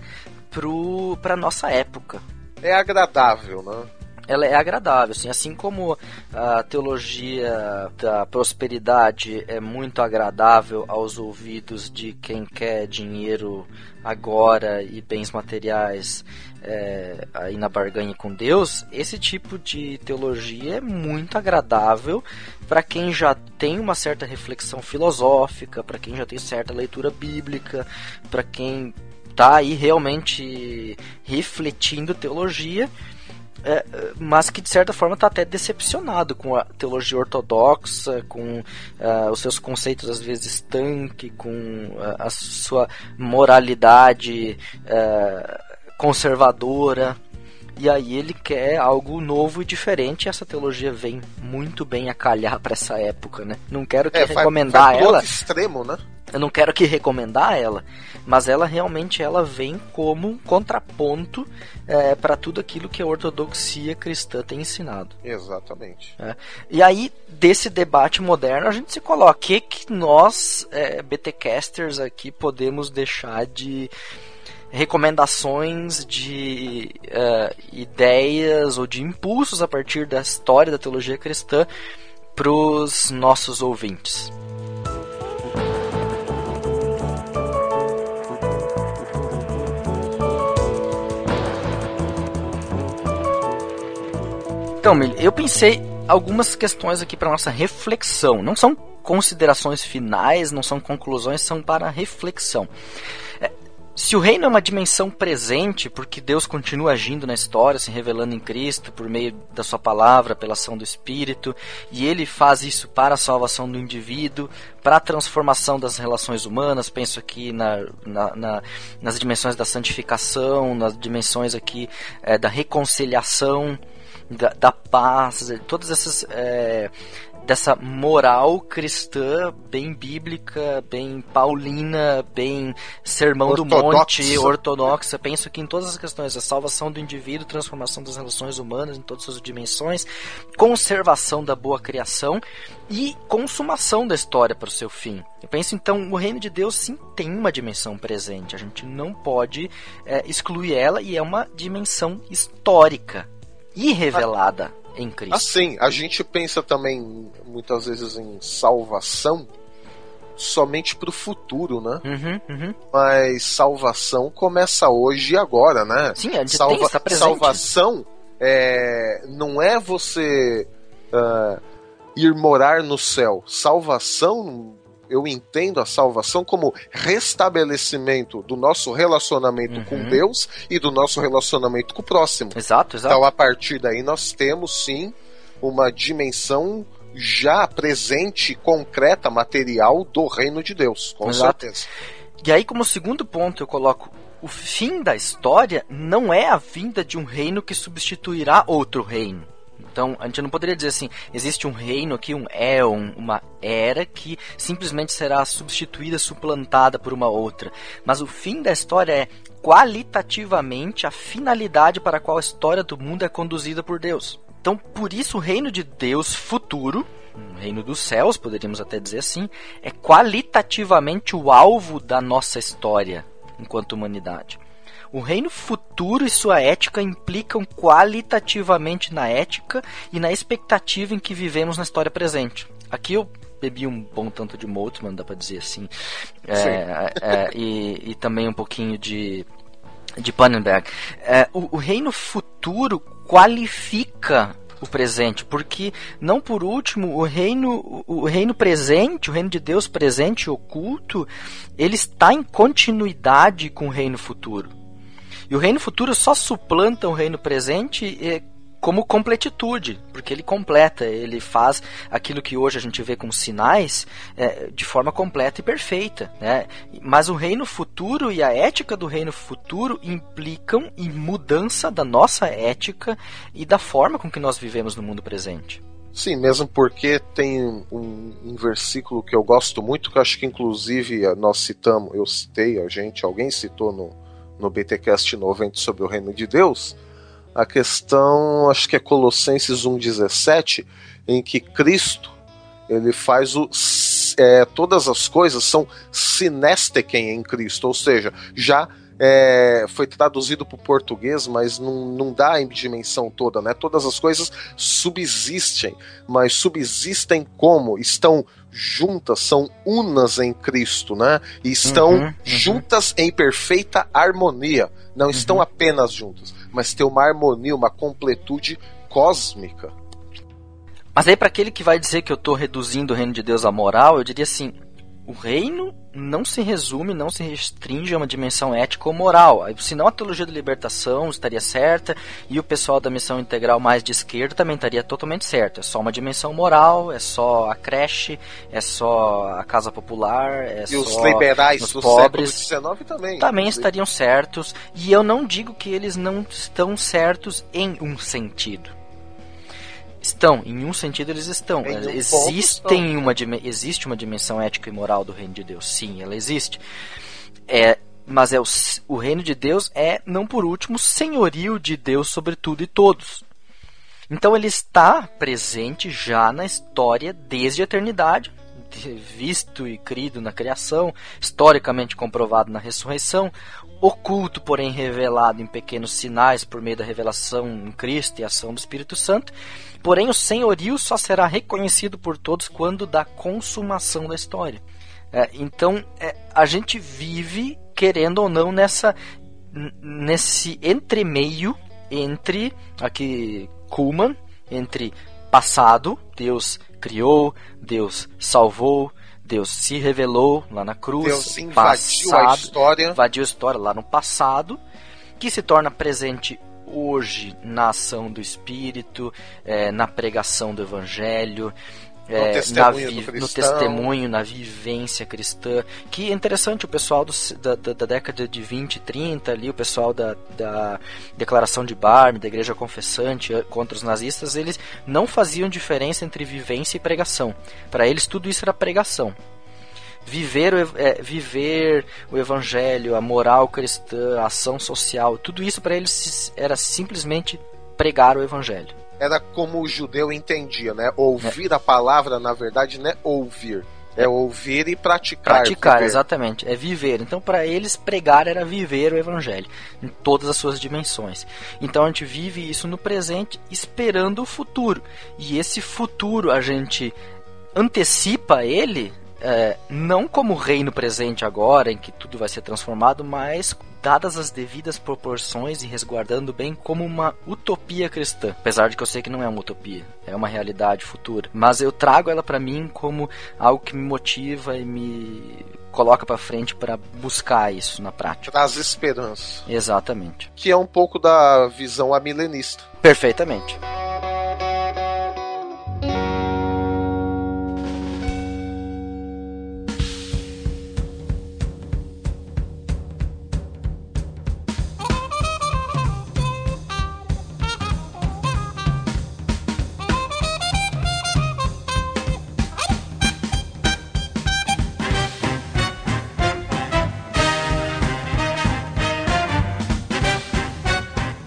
para nossa época. É agradável, né? Ela é agradável, assim, assim como a teologia da prosperidade é muito agradável aos ouvidos de quem quer dinheiro agora e bens materiais é, aí na barganha com Deus, esse tipo de teologia é muito agradável para quem já tem uma certa reflexão filosófica, para quem já tem certa leitura bíblica, para quem está aí realmente refletindo teologia é, mas que de certa forma está até decepcionado com a teologia ortodoxa, com uh, os seus conceitos às vezes estanque, com uh, a sua moralidade uh, conservadora. E aí ele quer algo novo e diferente. E essa teologia vem muito bem a calhar para essa época, né? Não quero que é, recomendar vai, vai ela. extremo, né? Eu não quero que recomendar ela, mas ela realmente ela vem como um contraponto é, para tudo aquilo que a ortodoxia cristã tem ensinado. Exatamente. É. E aí, desse debate moderno, a gente se coloca: o que, que nós, é, BTcasters, aqui podemos deixar de recomendações de uh, ideias ou de impulsos a partir da história da teologia cristã para os nossos ouvintes. Então, eu pensei algumas questões aqui para nossa reflexão. Não são considerações finais, não são conclusões, são para reflexão. Se o reino é uma dimensão presente, porque Deus continua agindo na história, se revelando em Cristo por meio da sua palavra, pela ação do Espírito, e ele faz isso para a salvação do indivíduo, para a transformação das relações humanas, penso aqui na, na, na nas dimensões da santificação, nas dimensões aqui é, da reconciliação, da, da paz, todas essas é, dessa moral cristã bem bíblica, bem paulina, bem sermão Ortodoxo. do monte, ortodoxa. Penso que em todas as questões, a salvação do indivíduo, transformação das relações humanas em todas as suas dimensões, conservação da boa criação e consumação da história para o seu fim. Eu penso então, o reino de Deus sim tem uma dimensão presente. A gente não pode é, excluir ela e é uma dimensão histórica e revelada em Cristo. Assim, a gente pensa também muitas vezes em salvação somente para o futuro, né? Uhum, uhum. Mas salvação começa hoje e agora, né? Sim, a gente Salva tem, está presente. Salvação é, não é você uh, ir morar no céu. Salvação eu entendo a salvação como restabelecimento do nosso relacionamento Uhum. com Deus e do nosso relacionamento com o próximo. Exato, exato. Então, a partir daí, nós temos sim uma dimensão já presente, concreta, material do reino de Deus, com Exato. certeza. E aí, como segundo ponto, eu coloco o fim da história não é a vinda de um reino que substituirá outro reino. Então, a gente não poderia dizer assim, existe um reino aqui, um éon, uma era que simplesmente será substituída, suplantada por uma outra. Mas o fim da história é qualitativamente a finalidade para a qual a história do mundo é conduzida por Deus. Então, por isso, o reino de Deus futuro, o reino dos céus, poderíamos até dizer assim, é qualitativamente o alvo da nossa história enquanto humanidade. O reino futuro e sua ética implicam qualitativamente na ética e na expectativa em que vivemos na história presente. Aqui eu bebi um bom tanto de Moltmann, dá pra dizer assim, é, é, e, e também um pouquinho de de Pannenberg. É, o, o reino futuro qualifica o presente, porque não por último o reino o reino presente, o reino de Deus presente e oculto, ele está em continuidade com o reino futuro. E o reino futuro só suplanta o reino presente eh, como completitude, porque ele completa, ele faz aquilo que hoje a gente vê como sinais eh, de forma completa e perfeita. Né? Mas o reino futuro e a ética do reino futuro implicam em mudança da nossa ética e da forma com que nós vivemos no mundo presente. Sim, mesmo porque tem um, um versículo que eu gosto muito, que acho que inclusive nós citamos, eu citei, a gente, alguém citou no, no BTcast 90 sobre o reino de Deus, a questão, acho que é Colossenses 1,17, em que Cristo ele faz o. É, todas as coisas são sinestequem em Cristo, ou seja, já é, foi traduzido para o português, mas não, não dá a dimensão toda, né? Todas as coisas subsistem, mas subsistem como? Estão juntas, são unas em Cristo, né? E estão Uhum, uhum. juntas em perfeita harmonia. Não estão apenas juntas, mas tem uma harmonia, uma completude cósmica. Mas aí para aquele que vai dizer que eu estou reduzindo o reino de Deus à moral, eu diria assim: o reino não se resume, não se restringe a uma dimensão ética ou moral. Senão a teologia da libertação estaria certa e o pessoal da missão integral mais de esquerda também estaria totalmente certo. É só uma dimensão moral, é só a creche, é só a casa popular, é E só os liberais os pobres também. também estariam certos, e eu não digo que eles não estão certos em um sentido. Estão, em um sentido eles estão. Em um ponto Existem estão. uma, existe uma dimensão ética e moral do reino de Deus. Sim, ela existe. É, mas é o, o reino de Deus é, não por último, senhorio de Deus sobre tudo e todos. Então ele está presente já na história desde a eternidade, de- visto e crido na criação, historicamente comprovado na ressurreição, oculto, porém revelado em pequenos sinais por meio da revelação em Cristo e ação do Espírito Santo. Porém, o senhorio só será reconhecido por todos quando da consumação da história. É, então, é, a gente vive, querendo ou não, nessa nesse entremeio entre aqui Kuhlman, entre passado, Deus criou, Deus salvou, Deus se revelou lá na cruz, Deus invadiu a passado, história. invadiu a história lá no passado, que se torna presente hoje na ação do Espírito, eh, na pregação do Evangelho, na testemunho vi- no testemunho, na vivência cristã. Que é interessante, o pessoal do da, da- da década de 20, 30, ali, o pessoal da, da Declaração de Barme, da Igreja Confessante contra os nazistas, eles não faziam diferença entre vivência e pregação. Para eles, tudo isso era pregação viver o, é, viver o evangelho, a moral cristã, a ação social, tudo isso para eles era simplesmente pregar o evangelho. Era como o judeu entendia, né? Ouvir a palavra, na verdade, não é ouvir. É ouvir e praticar. Praticar, viver. exatamente, é viver. Então, para eles, pregar era viver o evangelho em todas as suas dimensões. Então, a gente vive isso no presente, esperando o futuro. E esse futuro a gente antecipa ele, é, não como reino presente agora, em que tudo vai ser transformado, mas dadas as devidas proporções e resguardando bem como uma utopia cristã. Apesar de que eu sei que não é uma utopia, é uma realidade futura. Mas eu trago ela para mim como algo que me motiva e me coloca para frente para buscar isso na prática. Traz esperança. Exatamente. Que é um pouco da visão amilenista. Perfeitamente.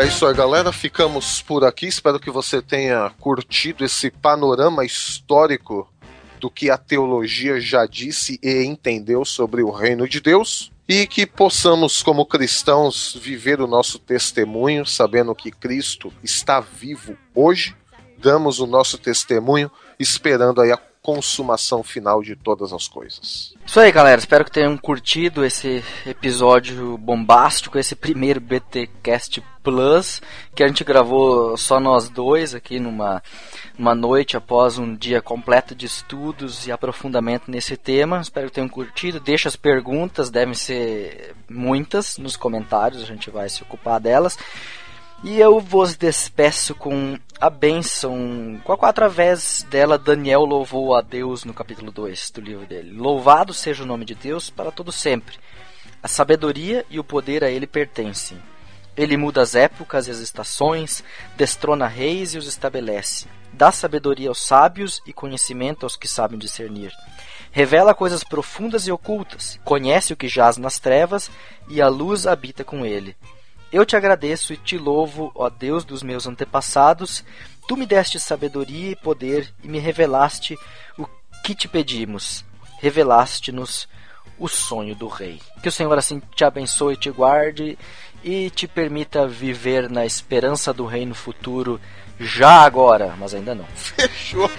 É isso aí, galera. Ficamos por aqui. Espero que você tenha curtido esse panorama histórico do que a teologia já disse e entendeu sobre o reino de Deus. E que possamos, como cristãos, viver o nosso testemunho, sabendo que Cristo está vivo hoje. Damos o nosso testemunho, esperando aí a consumação final de todas as coisas. Isso aí, galera. Espero que tenham curtido esse episódio bombástico, esse primeiro BTcast Plus, que a gente gravou só nós dois aqui numa uma noite após um dia completo de estudos e aprofundamento nesse tema. Espero que tenham curtido. Deixa as perguntas, devem ser muitas nos comentários, a gente vai se ocupar delas. E eu vos despeço com a bênção, com a qual através dela Daniel louvou a Deus no capítulo 2 do livro dele. Louvado seja o nome de Deus para todo sempre. A sabedoria e o poder a ele pertencem. Ele muda as épocas e as estações, destrona reis e os estabelece. Dá sabedoria aos sábios e conhecimento aos que sabem discernir. Revela coisas profundas e ocultas, conhece o que jaz nas trevas e a luz habita com ele. Eu te agradeço e te louvo, ó Deus dos meus antepassados. Tu me deste sabedoria e poder e me revelaste o que te pedimos. Revelaste-nos o sonho do rei. Que o Senhor assim te abençoe e te guarde e te permita viver na esperança do reino futuro já agora, mas ainda não. Fechou.